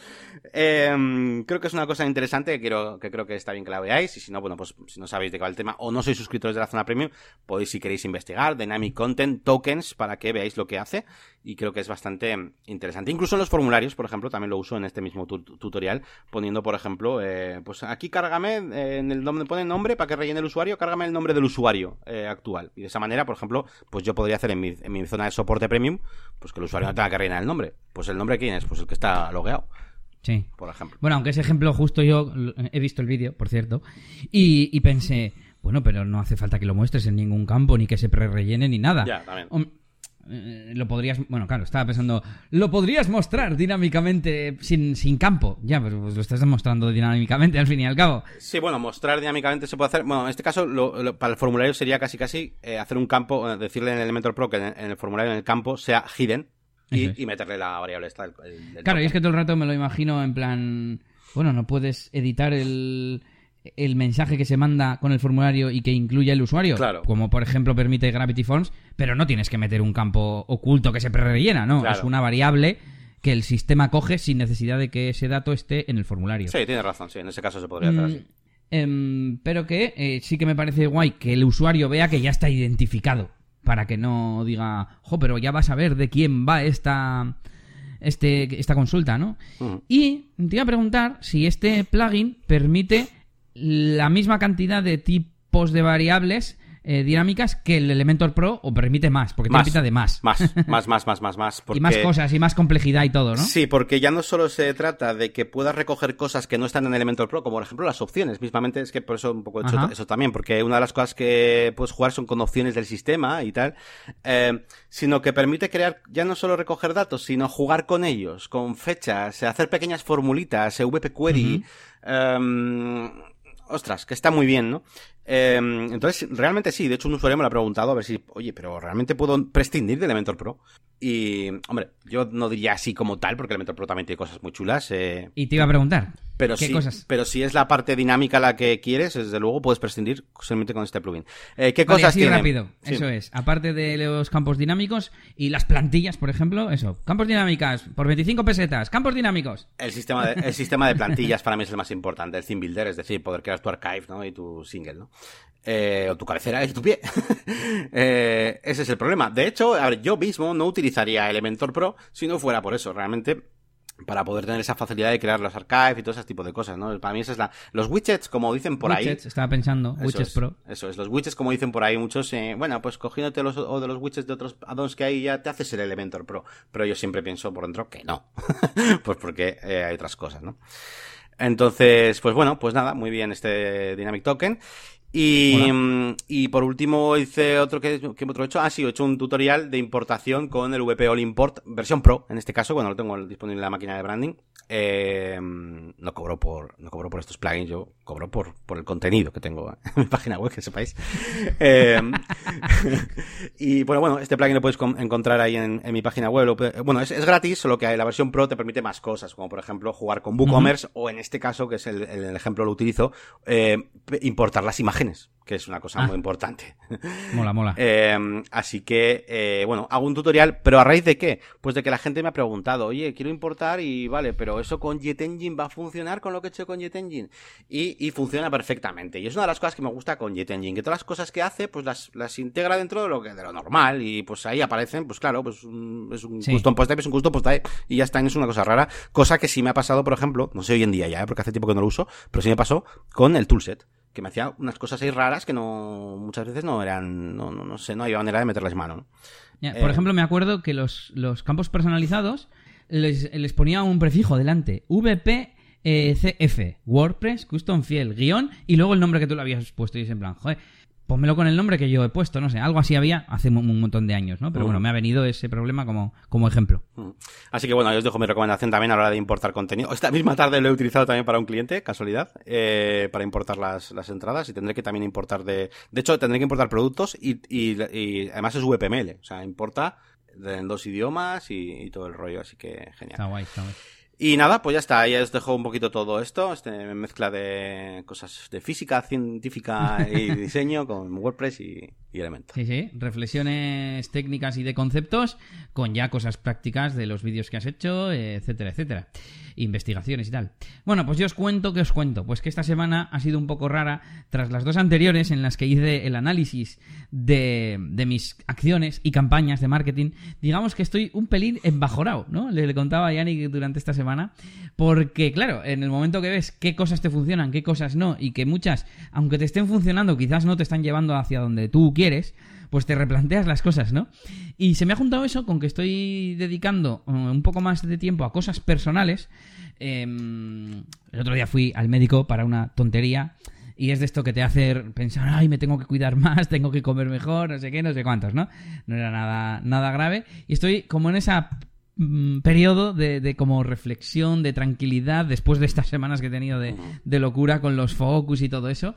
Em, creo que es una cosa interesante que, quiero, que creo que está bien que la veáis. Y si no, bueno, pues si no sabéis de qué va el tema o no sois suscriptores de la zona premium, podéis, si queréis, investigar Dynamic Content Tokens para que veáis lo que hace. Y creo que es bastante interesante. Incluso en los formularios, por ejemplo, también lo uso en este mismo tutorial, poniendo, por ejemplo, eh, pues aquí cárgame eh, en el donde pone nombre para que rellene el usuario, cárgame el nombre del usuario eh, actual. Y de esa manera, por ejemplo, pues yo podría hacer en mi, en mi zona de soporte premium, pues que usuario no tenga que rellenar el nombre. Pues el nombre quién es, pues el que está logueado. Sí. Por ejemplo. Bueno, aunque ese ejemplo justo yo he visto el vídeo, por cierto, y, pensé, bueno, pero no hace falta que lo muestres en ningún campo, ni que se pre-rellene, ni nada. Ya, también. Eh, lo podrías, bueno, claro, estaba pensando, lo podrías mostrar dinámicamente sin, sin campo. Ya, pero pues lo estás demostrando dinámicamente al fin y al cabo. Sí, bueno, mostrar dinámicamente se puede hacer. Bueno, en este caso, para el formulario sería casi casi eh, hacer un campo, eh, decirle en Elementor Pro que en, el formulario en el campo sea hidden y, meterle la variable esta. claro, y es que todo el rato me lo imagino en plan, bueno, no puedes editar el el mensaje que se manda con el formulario y que incluya el usuario. Claro. Como por ejemplo permite Gravity Forms, pero no tienes que meter un campo oculto que se pre-rellena, ¿no? Es una variable que el sistema coge sin necesidad de que ese dato esté en el formulario. Sí, tienes razón, sí, en ese caso se podría hacer mm, así. Em, pero que eh, sí que me parece guay que el usuario vea que ya está identificado. Para que no diga, jo, pero ya vas a ver de quién va esta, este, esta consulta, ¿no? Y te iba a preguntar si este plugin permite la misma cantidad de tipos de variables eh, dinámicas que el Elementor Pro o permite más, porque te permite de más. Más, más, más, más, más, más. Y más cosas y más complejidad y todo, ¿no? Sí, porque ya no solo se trata de que puedas recoger cosas que no están en Elementor Pro, como por ejemplo las opciones, mismamente es que por eso un poco he hecho eso también, porque una de las cosas que puedes jugar son con opciones del sistema y tal, eh, sino que permite crear ya no solo recoger datos, sino jugar con ellos, con fechas, hacer pequeñas formulitas, VP Query, em, ostras, que está muy bien, ¿no? Em, entonces, realmente sí. De hecho, un usuario me lo ha preguntado a ver si, oye, pero ¿realmente puedo prescindir de Elementor Pro? Y, hombre, yo no diría así como tal, porque Elementor Pro también tiene cosas muy chulas. Eh, y te iba a preguntar. Pero ¿Qué cosas? Pero si es la parte dinámica la que quieres, desde luego puedes prescindir solamente con este plugin. Eh, ¿Qué cosas tiene? rápido. Eso es. Aparte de los campos dinámicos y las plantillas, por ejemplo, eso. Campos dinámicas por 25 pesetas. Campos dinámicos. El sistema de, el sistema de plantillas para mí es el más importante. El theme builder, es decir, poder crear tu archive ¿no? y tu single, ¿no? Eh, o tu cabecera y tu pie. Eh, ese es el problema. De hecho, a ver, yo mismo no utilizaría Elementor Pro si no fuera por eso. Realmente, para poder tener esa facilidad de crear los archives y todo ese tipo de cosas, ¿no? Para mí esa es la... Los widgets, como dicen por widgets, estaba pensando, widgets Pro. Eso es, los widgets, como dicen por ahí muchos, eh, bueno, pues cogiéndote los, o de los widgets de otros addons que hay ya te haces el Elementor Pro. Pero yo siempre pienso por dentro que no. pues porque hay otras cosas, ¿no? Entonces, pues bueno, pues nada, muy bien este Dynamic Token. Y, y por último hice otro que, que otro he hecho. Ah, sí, he hecho un tutorial de importación con el VP All Import, versión Pro, en este caso, bueno, lo tengo disponible en la máquina de branding. Eh, no cobro por, no cobro por estos plugins, yo cobro por, por el contenido que tengo en mi página web, que sepáis. Eh, y bueno, bueno, este plugin lo puedes encontrar ahí en, mi página web. Bueno, es, gratis, solo que la versión Pro te permite más cosas, como por ejemplo jugar con WooCommerce o en este caso, que es el, el ejemplo lo utilizo, eh, importar las imágenes que es una cosa ah. muy importante. Mola, mola. Em, así que, eh, bueno, hago un tutorial, pero ¿a raíz de qué? Pues de que la gente me ha preguntado, oye, quiero importar y vale, pero eso con JetEngine va a funcionar con lo que he hecho con JetEngine. Y, y funciona perfectamente. Y es una de las cosas que me gusta con JetEngine, que todas las cosas que hace, pues las, las integra dentro de lo que de lo normal. Y pues ahí aparecen, pues claro, pues es un custom post type, es un custom post type, y ya está, es una cosa rara. Cosa que sí me ha pasado, por ejemplo, no sé hoy en día ya, ¿eh? porque hace tiempo que no lo uso, pero sí me pasó con el toolset que me hacía unas cosas ahí raras que no muchas veces no eran, no, no, no sé, no había manera de meterles mano. por eh, ejemplo, me acuerdo que los, los campos personalizados les, les, ponía un prefijo delante, VP eh, CF, WordPress, Custom Fiel, guion, y luego el nombre que tú le habías puesto y es en plan, joder, Pónmelo con el nombre que yo he puesto, no sé, algo así había hace un, montón de años, ¿no? Pero bueno, me ha venido ese problema como, como ejemplo. Así que bueno, yo os dejo mi recomendación también a la hora de importar contenido. Esta misma tarde lo he utilizado también para un cliente, casualidad, eh, para importar las, las entradas y tendré que también importar de... De hecho, tendré que importar productos y, y, además es VPML, o sea, importa en dos idiomas y, todo el rollo, así que genial. Está guay, está guay. Y nada, pues ya está, ya os dejo un poquito todo esto, este mezcla de cosas de física, científica y diseño con WordPress y, y Elementor. Sí, sí, reflexiones técnicas y de conceptos con ya cosas prácticas de los vídeos que has hecho, etcétera, etcétera investigaciones y tal. Bueno, pues yo os cuento que os cuento. Pues que esta semana ha sido un poco rara tras las dos anteriores en las que hice el análisis de, mis acciones y campañas de marketing. Digamos que estoy un pelín embajorado, ¿no? Le, contaba a Yanni durante esta semana. Porque, claro, en el momento que ves qué cosas te funcionan, qué cosas no, y que muchas, aunque te estén funcionando, quizás no te están llevando hacia donde tú quieres pues te replanteas las cosas, ¿no? Y se me ha juntado eso con que estoy dedicando eh, un poco más de tiempo a cosas personales. Em, el otro día fui al médico para una tontería. Y es de esto que te hace pensar, ay, me tengo que cuidar más, tengo que comer mejor, no sé qué, no sé cuántos, ¿no? No era nada, nada grave. Y estoy como en esa Mm, periodo de, como reflexión, de tranquilidad, después de estas semanas que he tenido de, locura con los focus y todo eso.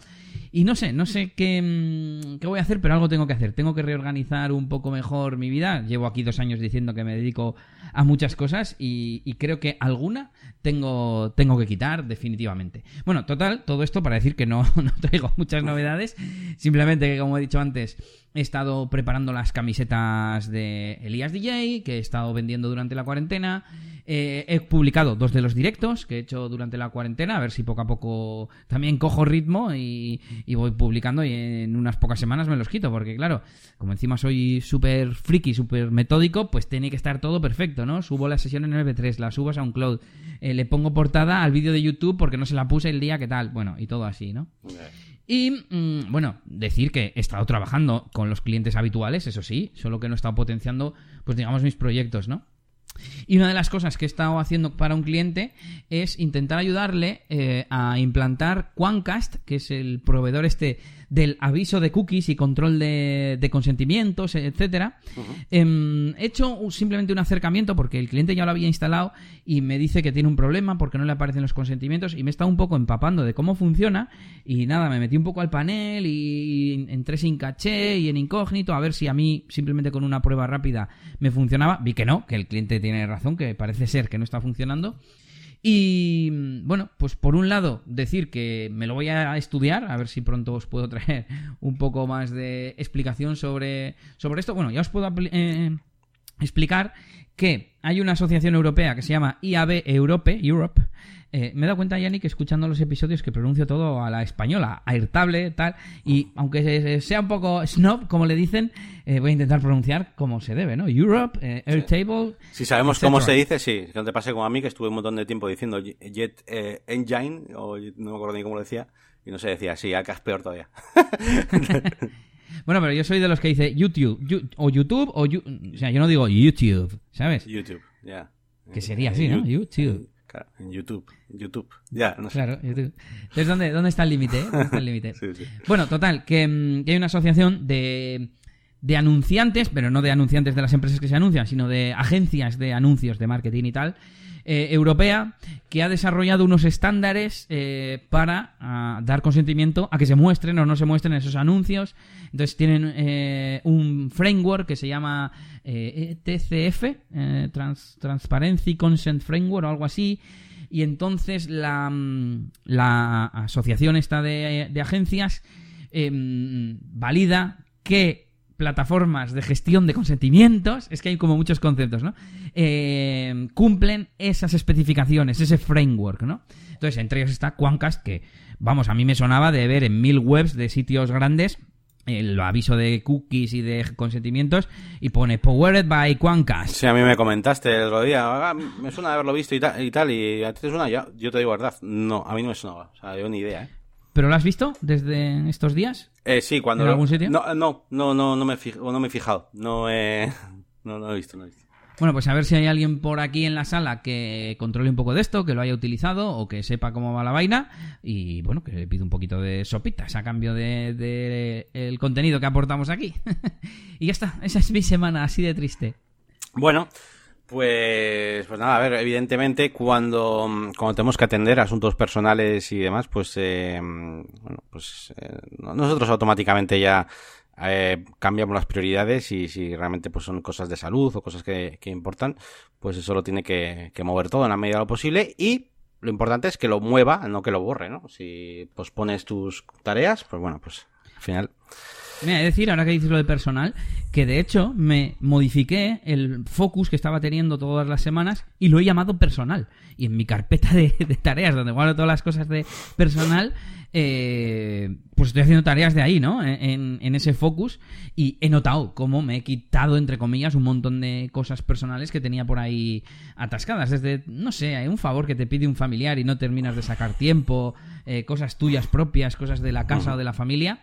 Y no sé, no sé qué, mm, qué, voy a hacer, pero algo tengo que hacer. Tengo que reorganizar un poco mejor mi vida. Llevo aquí dos años diciendo que me dedico a muchas cosas y, creo que alguna tengo, tengo que quitar definitivamente. Bueno, total, todo esto para decir que no, no traigo muchas novedades. Simplemente que, como he dicho antes, He estado preparando las camisetas de Elías DJ, que he estado vendiendo durante la cuarentena. Eh, he publicado dos de los directos que he hecho durante la cuarentena, a ver si poco a poco también cojo ritmo y, voy publicando y en unas pocas semanas me los quito, porque claro, como encima soy súper friki, súper metódico, pues tiene que estar todo perfecto, ¿no? Subo la sesión en MP3, la subo a SoundCloud, eh, le pongo portada al vídeo de YouTube porque no se la puse el día que tal, bueno, y todo así, ¿no? Y mm, bueno, decir que he estado trabajando con los clientes habituales, eso sí, solo que no he estado potenciando, pues digamos, mis proyectos, ¿no? Y una de las cosas que he estado haciendo para un cliente es intentar ayudarle eh, a implantar Quancast, que es el proveedor este del aviso de cookies y control de, consentimientos, etcétera. Em, he hecho simplemente un acercamiento porque el cliente ya lo había instalado y me dice que tiene un problema porque no le aparecen los consentimientos y me está un poco empapando de cómo funciona y nada, me metí un poco al panel y entré sin caché y en incógnito a ver si a mí simplemente con una prueba rápida me funcionaba. Vi que no, que el cliente tiene razón, que parece ser que no está funcionando. Y bueno, pues por un lado decir que me lo voy a estudiar, a ver si pronto os puedo traer un poco más de explicación sobre, sobre esto. Bueno, ya os puedo eh, explicar que hay una asociación europea que se llama IAB Europe, Europe eh, me he dado cuenta, Yannick, escuchando los episodios que pronuncio todo a la española, airtable, tal, y aunque sea un poco snob, como le dicen, eh, voy a intentar pronunciar como se debe, ¿no? Europe, eh, Airtable. Si sabemos cómo se dice, sí. Que no te pase como a mí, que estuve un montón de tiempo diciendo Jet Engine, o no me acuerdo ni cómo lo decía, y no se decía, sí, acá es peor todavía. Bueno, pero yo soy de los que dice YouTube, o YouTube, o, o sea, yo no digo YouTube, ¿sabes? YouTube, ya. Que sería así, ¿no? YouTube en YouTube. YouTube. Ya, no sé. Claro, YouTube. Entonces, ¿dónde, dónde está el límite? Eh? Bueno, total, mm, que, hay una asociación de, de anunciantes, pero no de anunciantes de las empresas que se anuncian, sino de agencias de anuncios de marketing y tal, eh, europea, que ha desarrollado unos estándares eh, para ah, dar consentimiento a que se muestren o no se muestren esos anuncios. Entonces tienen un framework que se llama TCF, Transparency Consent Framework o algo así. Y entonces la, mm, asociación esta de, agencias em, valida que plataformas de gestión de consentimientos, es que hay como muchos conceptos, ¿no? Em, cumplen esas especificaciones, ese framework, ¿no? Entonces, entre ellos está Quancast, que, vamos, a mí me sonaba de ver en mil webs de sitios grandes el aviso de cookies y de consentimientos y pone Powered by Quancast. Sí, a mí me comentaste el otro día, ah, me suena haberlo visto y tal, y, tal, y a ti te suena, ya, yo te digo verdad, no, a mí no me suena, o sea, yo ni idea, ¿eh? ¿Pero lo has visto desde estos días? Eh, sí, cuando... ¿En algún sitio? No, no, no, no, no me, no me he fijado, no, he... no, no he visto, no he visto. Bueno, pues a ver si hay alguien por aquí en la sala que controle un poco de esto, que lo haya utilizado o que sepa cómo va la vaina y bueno, que le pide un poquito de sopitas a cambio del de, el contenido que aportamos aquí. y ya está, esa es mi semana así de triste. Bueno, pues, pues nada, a ver, evidentemente cuando, cuando tenemos que atender asuntos personales y demás, pues, eh, bueno, pues eh, nosotros automáticamente ya eh, cambiamos las prioridades y si realmente pues son cosas de salud o cosas que, importan, pues eso lo tiene que, mover todo en la medida de lo posible y lo importante es que lo mueva, no que lo borre, ¿no? Si pospones tus tareas, pues bueno, pues al final... Mira, decir, ahora que dices lo de personal, que de hecho me modifiqué el focus que estaba teniendo todas las semanas y lo he llamado personal. Y en mi carpeta de, de tareas, donde guardo todas las cosas de personal, eh, pues estoy haciendo tareas de ahí, ¿no? En, ese focus y he notado cómo me he quitado, entre comillas, un montón de cosas personales que tenía por ahí atascadas. Desde, no sé, hay un favor que te pide un familiar y no terminas de sacar tiempo, eh, cosas tuyas propias, cosas de la casa o de la familia.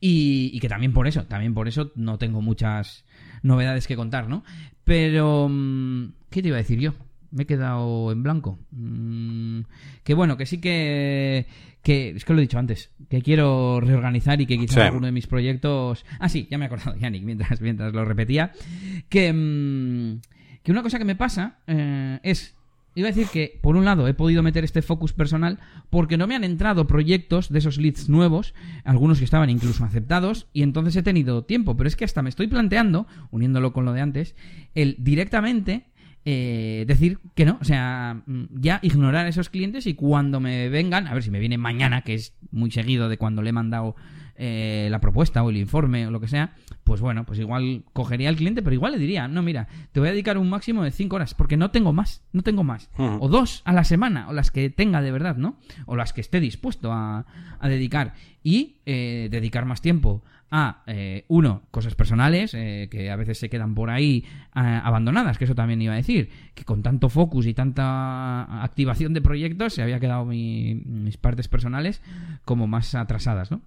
Y, que también por eso, también por eso no tengo muchas novedades que contar, ¿no? Pero, mm, ¿qué te iba a decir yo? Me he quedado en blanco. Mm, que bueno, que sí que que es que lo he dicho antes, que quiero reorganizar y que quizás alguno de mis proyectos... Ah, sí, ya me he acordado, Yannick, mientras, mientras lo repetía, que, mm, que una cosa que me pasa eh, es... Iba a decir que, por un lado, he podido meter este focus personal porque no me han entrado proyectos de esos leads nuevos, algunos que estaban incluso aceptados, y entonces he tenido tiempo. Pero es que hasta me estoy planteando, uniéndolo con lo de antes, el directamente eh, decir que no, o sea, mm, ya ignorar a esos clientes y cuando me vengan, a ver si me viene mañana, que es muy seguido de cuando le he mandado eh, la propuesta o el informe o lo que sea, pues bueno, pues igual cogería al cliente, pero igual le diría, no, mira, te voy a dedicar un máximo de 5 horas, porque no tengo más, no tengo más. O dos a la semana, o las que tenga de verdad, ¿no? O las que esté dispuesto a, dedicar. Y eh, dedicar más tiempo a, eh, uno, cosas personales, eh, que a veces se quedan por ahí abandonadas, que eso también iba a decir, que con tanto focus y tanta activación de proyectos se había quedado mis partes personales como más atrasadas, ¿no?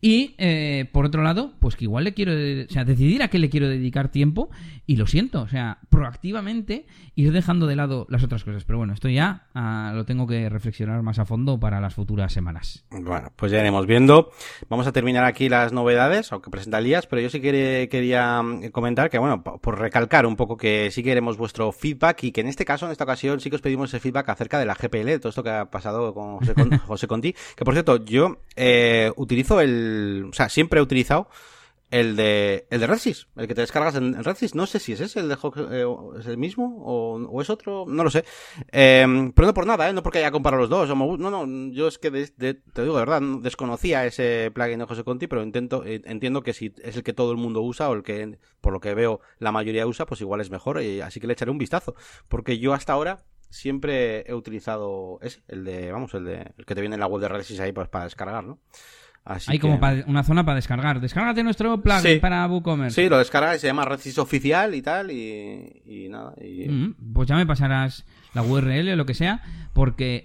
Y eh, por otro lado, pues que igual le quiero, o sea, decidir a qué le quiero dedicar tiempo y lo siento, o sea, proactivamente ir dejando de lado las otras cosas. Pero bueno, esto ya ah, lo tengo que reflexionar más a fondo para las futuras semanas. Bueno, pues ya iremos viendo. Vamos a terminar aquí las novedades, aunque presenta Lías, pero yo sí que quería mm, comentar que, bueno, por recalcar un poco que sí queremos vuestro feedback y que en este caso, en esta ocasión, sí que os pedimos ese feedback acerca de la GPL, de todo esto que ha pasado con José, Conti, que por cierto, yo eh, utilizo el, o sea, siempre he utilizado el de, el de Redsys, el que te descargas en, Redsys. No sé si es ese, el de eh, es el mismo o, es otro, no lo sé. Eh, pero no por nada, ¿eh? no porque haya comparado los dos. no, no, yo es que te digo de verdad, desconocía ese plugin de José Conti, pero intento, eh, entiendo que si es el que todo el mundo usa o el que, por lo que veo, la mayoría usa, pues igual es mejor. Y así que le echaré un vistazo. Porque yo hasta ahora siempre he utilizado ese, el de, vamos, el de, el que te viene en la web de Redsys ahí pues, para descargar, ¿no? Hay como una zona para descargar. Descárgate nuestro plugin para WooCommerce. Sí, lo descarga se llama Redsys Oficial y tal, y, nada. Mm, pues ya me pasarás la URL o lo que sea, porque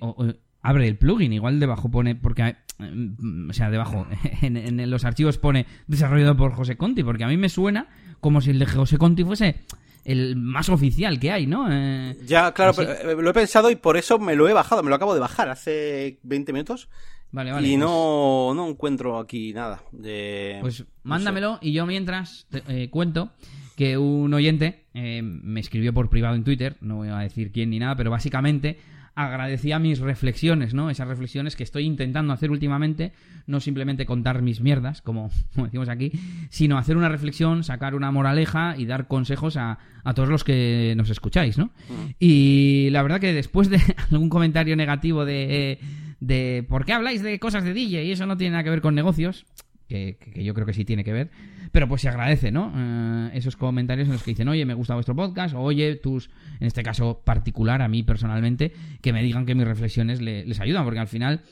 abre el plugin, igual debajo pone, porque, mm, o sea, debajo, en, los archivos pone desarrollado por José Conti, porque a mí me suena como si el de José Conti fuese el más oficial que hay, ¿no? Eh, ya, claro, eh, lo he pensado y por eso me lo he bajado, me lo acabo de bajar hace 20 minutos. Vale, vale. Y pues no, no encuentro aquí nada. De, pues mándamelo y yo mientras eh, cuento que un oyente eh, me escribió por privado en Twitter, no voy a decir quién ni nada, pero básicamente agradecía mis reflexiones, ¿no? Esas reflexiones que estoy intentando hacer últimamente, no simplemente contar mis mierdas, como, decimos aquí, sino hacer una reflexión, sacar una moraleja y dar consejos a, a todos los que nos escucháis, ¿no? Mm. Y la verdad que después de algún comentario negativo de de por qué habláis de cosas de DJ y eso no tiene nada que ver con negocios, que, yo creo que sí tiene que ver, pero pues se agradece, ¿no? Eh, esos comentarios en los que dicen, oye, me gusta vuestro podcast, o oye, tus, en este caso particular, a mí personalmente, que me digan que mis reflexiones les ayudan, porque al final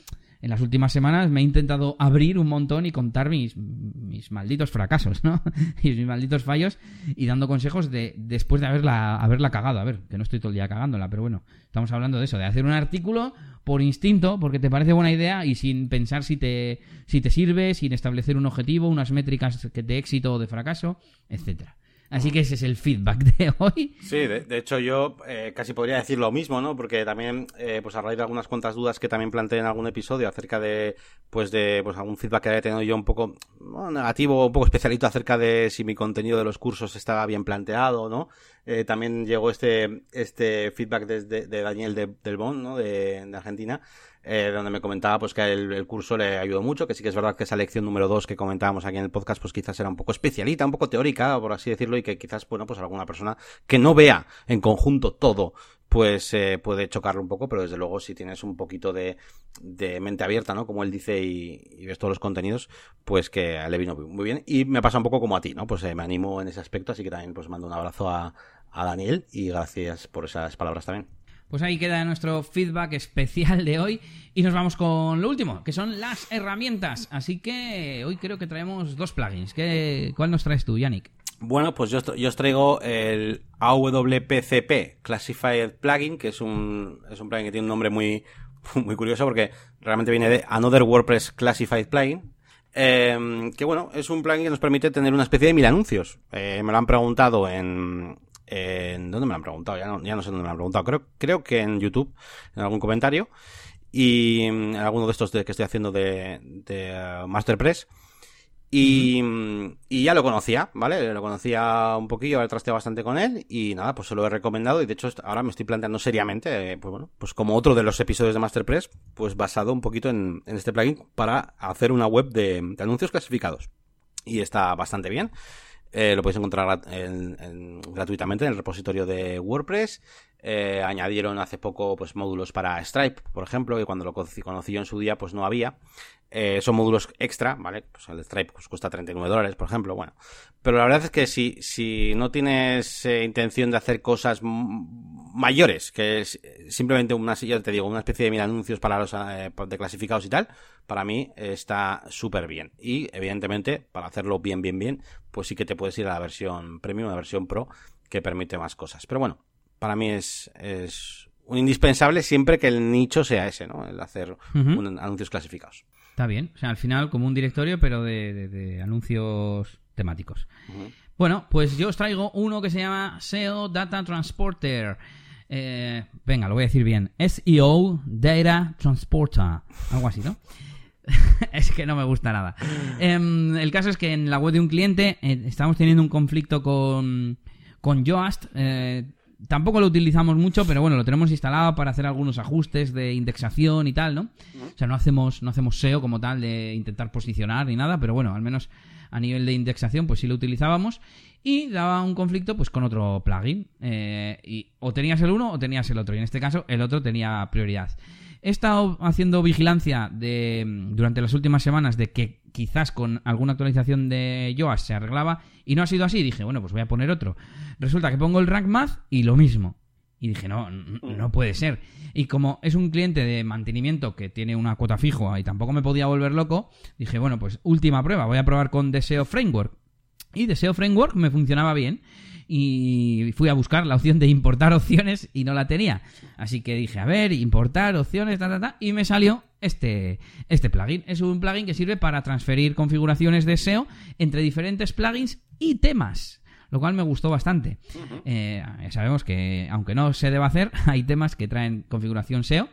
en las últimas semanas me he intentado abrir un montón y contar mis, mis malditos fracasos, ¿no? y mis malditos fallos y dando consejos de después de haberla, haberla cagado. A ver, que no estoy todo el día cagándola, pero bueno, estamos hablando de eso, de hacer un artículo por instinto, porque te parece buena idea y sin pensar si te, si te sirve, sin establecer un objetivo, unas métricas de éxito o de fracaso, etcétera. Así que ese es el feedback de hoy. Sí, de, hecho yo eh, casi podría decir lo mismo, ¿no? Porque también, eh, pues a raíz de algunas cuantas dudas que también planteé en algún episodio acerca de, pues de, pues algún feedback que había tenido yo un poco negativo, un poco especialito acerca de si mi contenido de los cursos estaba bien planteado, ¿no? Eh, también llegó este, este feedback desde de Daniel de, del Bon, ¿no? De, de Argentina, eh, donde me comentaba pues que el, curso le ayudó mucho, que sí que es verdad que esa lección número 2 que comentábamos aquí en el podcast pues quizás era un poco especialita, un poco teórica, por así decirlo, y que quizás, bueno, pues alguna persona que no vea en conjunto todo pues eh, puede chocarlo un poco, pero desde luego si tienes un poquito de, mente abierta, ¿no? Como él dice y, ves todos los contenidos, pues que le vino muy bien. Y me pasa un poco como a ti, ¿no? Pues eh, me animo en ese aspecto, así que también pues mando un abrazo a, a Daniel y gracias por esas palabras también. Pues ahí queda nuestro feedback especial de hoy y nos vamos con lo último, que son las herramientas. Así que hoy creo que traemos dos plugins. ¿Qué, ¿Cuál nos traes tú, Yannick? Bueno, pues yo, yo, os traigo el AWPCP Classified Plugin, que es un, es un plugin que tiene un nombre muy, muy curioso porque realmente viene de Another WordPress Classified Plugin. Eh, que bueno, es un plugin que nos permite tener una especie de mil anuncios. Eh, me lo han preguntado en, en ¿Dónde me lo han preguntado? Ya no, ya no sé dónde me lo han preguntado. Creo, creo que en YouTube, en algún comentario. Y en mm, alguno de estos que estoy haciendo de, uh, Masterpress. Y, mm, y, ya lo conocía, ¿vale? Lo conocía un poquillo, he trasteado bastante con él y nada, pues se lo he recomendado y de hecho ahora me estoy planteando seriamente, eh, pues bueno, pues como otro de los episodios de Masterpress, pues basado un poquito en, en este plugin para hacer una web de anuncios clasificados. Y está bastante bien. Eh, lo podéis encontrar gratuitamente en el repositorio de WordPress. Eh, añadieron hace poco pues módulos para Stripe, por ejemplo, y cuando lo conocí yo en su día, pues no había. Eh, son módulos extra, ¿vale? Pues el Stripe pues, cuesta 39 dólares, por ejemplo, bueno. Pero la verdad es que si, si no tienes eh, intención de hacer cosas mayores, que es simplemente una, ya te digo, una especie de mil anuncios para los de clasificados y tal, para mí está súper bien. Y evidentemente, para hacerlo bien, bien, bien, pues sí que te puedes ir a la versión premium, a la versión pro, que permite más cosas. Pero bueno, para mí es, es un indispensable siempre que el nicho sea ese, ¿no? El hacer anuncios clasificados. Está bien. O sea, al final como un directorio, pero de, anuncios temáticos. Bueno, pues yo os traigo uno que se llama SEO Data Transporter. Eh, venga, lo voy a decir bien. SEO Data Transporter. Algo así, ¿no? es que no me gusta nada. Em, el caso es que en la web de un cliente eh, estamos teniendo un conflicto con, con Yoast. Eh, tampoco lo utilizamos mucho, pero bueno, lo tenemos instalado para hacer algunos ajustes de indexación y tal, ¿no? O sea, no hacemos, no hacemos SEO como tal de intentar posicionar ni nada, pero bueno, al menos a nivel de indexación, pues sí lo utilizábamos. Y daba un conflicto pues con otro plugin. Eh, y o tenías el uno o tenías el otro. Y en este caso, el otro tenía prioridad. He estado haciendo vigilancia de, durante las últimas semanas de que quizás con alguna actualización de Yoast se arreglaba y no ha sido así. Dije, bueno, pues voy a poner otro. Resulta que pongo el Rank Math y lo mismo. Y dije, no, no puede ser. Y como es un cliente de mantenimiento que tiene una cuota fijo y tampoco me podía volver loco, dije, bueno, pues última prueba, voy a probar con Deseo Framework. Y Deseo Framework me funcionaba bien y fui a buscar la opción de importar opciones y no la tenía. Así que dije, a ver, importar opciones, ta, ta, ta, y me salió este, este plugin. Es un plugin que sirve para transferir configuraciones de SEO entre diferentes plugins y temas lo cual me gustó bastante. Eh, sabemos que, aunque no se deba hacer, hay temas que traen configuración SEO.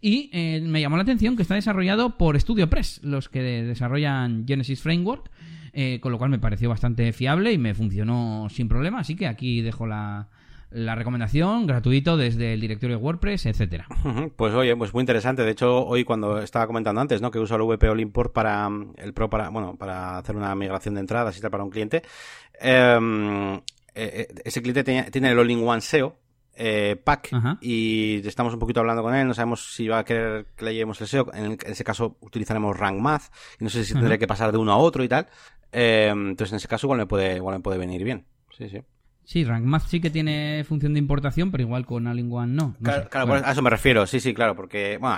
Y eh, me llamó la atención que está desarrollado por StudioPress, los que desarrollan Genesis Framework. Eh, con lo cual me pareció bastante fiable y me funcionó sin problema. Así que aquí dejo la, recomendación, gratuito desde el directorio de WordPress, etcétera. Pues oye, pues muy interesante. De hecho, hoy cuando estaba comentando antes, ¿no? Que uso el VP All Import para mm, el Pro para, bueno, para hacer una migración de entradas y tal para un cliente. Em, eh, eh, ese cliente tiene, el All-in-One SEO, eh, pack y estamos un poquito hablando con él, no sabemos si va a querer que le llevemos el SEO, en, ese caso utilizaremos Rank Math y no sé si tendré que pasar de uno a otro y tal. Eh, entonces en ese caso igual me puede, igual me puede venir bien. Sí, sí. Sí, RankMath sí que tiene función de importación, pero igual con All One no. claro, a eso me refiero, sí, sí, claro, porque, bueno,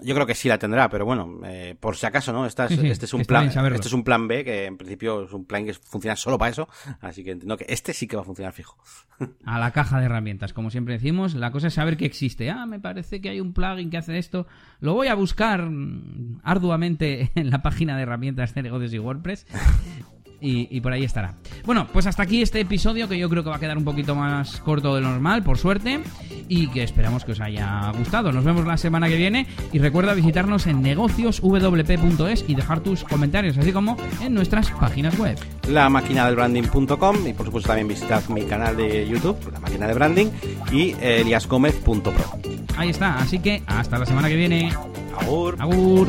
yo creo que sí la tendrá, pero bueno, eh, por si acaso, ¿no? este es un plan, este es un plan B, que en principio es un plan que funciona solo para eso, así que entiendo que este sí que va a funcionar fijo. A la caja de herramientas, como siempre decimos, la cosa es saber que existe. Ah, me parece que hay un plugin que hace esto, lo voy a buscar mm, arduamente en la página de herramientas de negocios y WordPress y, por ahí estará. Bueno, pues hasta aquí este episodio que yo creo que va a quedar un poquito más corto de lo normal, por suerte, y que esperamos que os haya gustado. Nos vemos la semana que viene y recuerda visitarnos en negocioswp.es y dejar tus comentarios, así como en nuestras páginas web. La máquina del branding.com y por supuesto también visitad mi canal de YouTube, la máquina de branding, y eliasgomez.pro. Ahí está, así que hasta la semana que viene. Agur. Agur.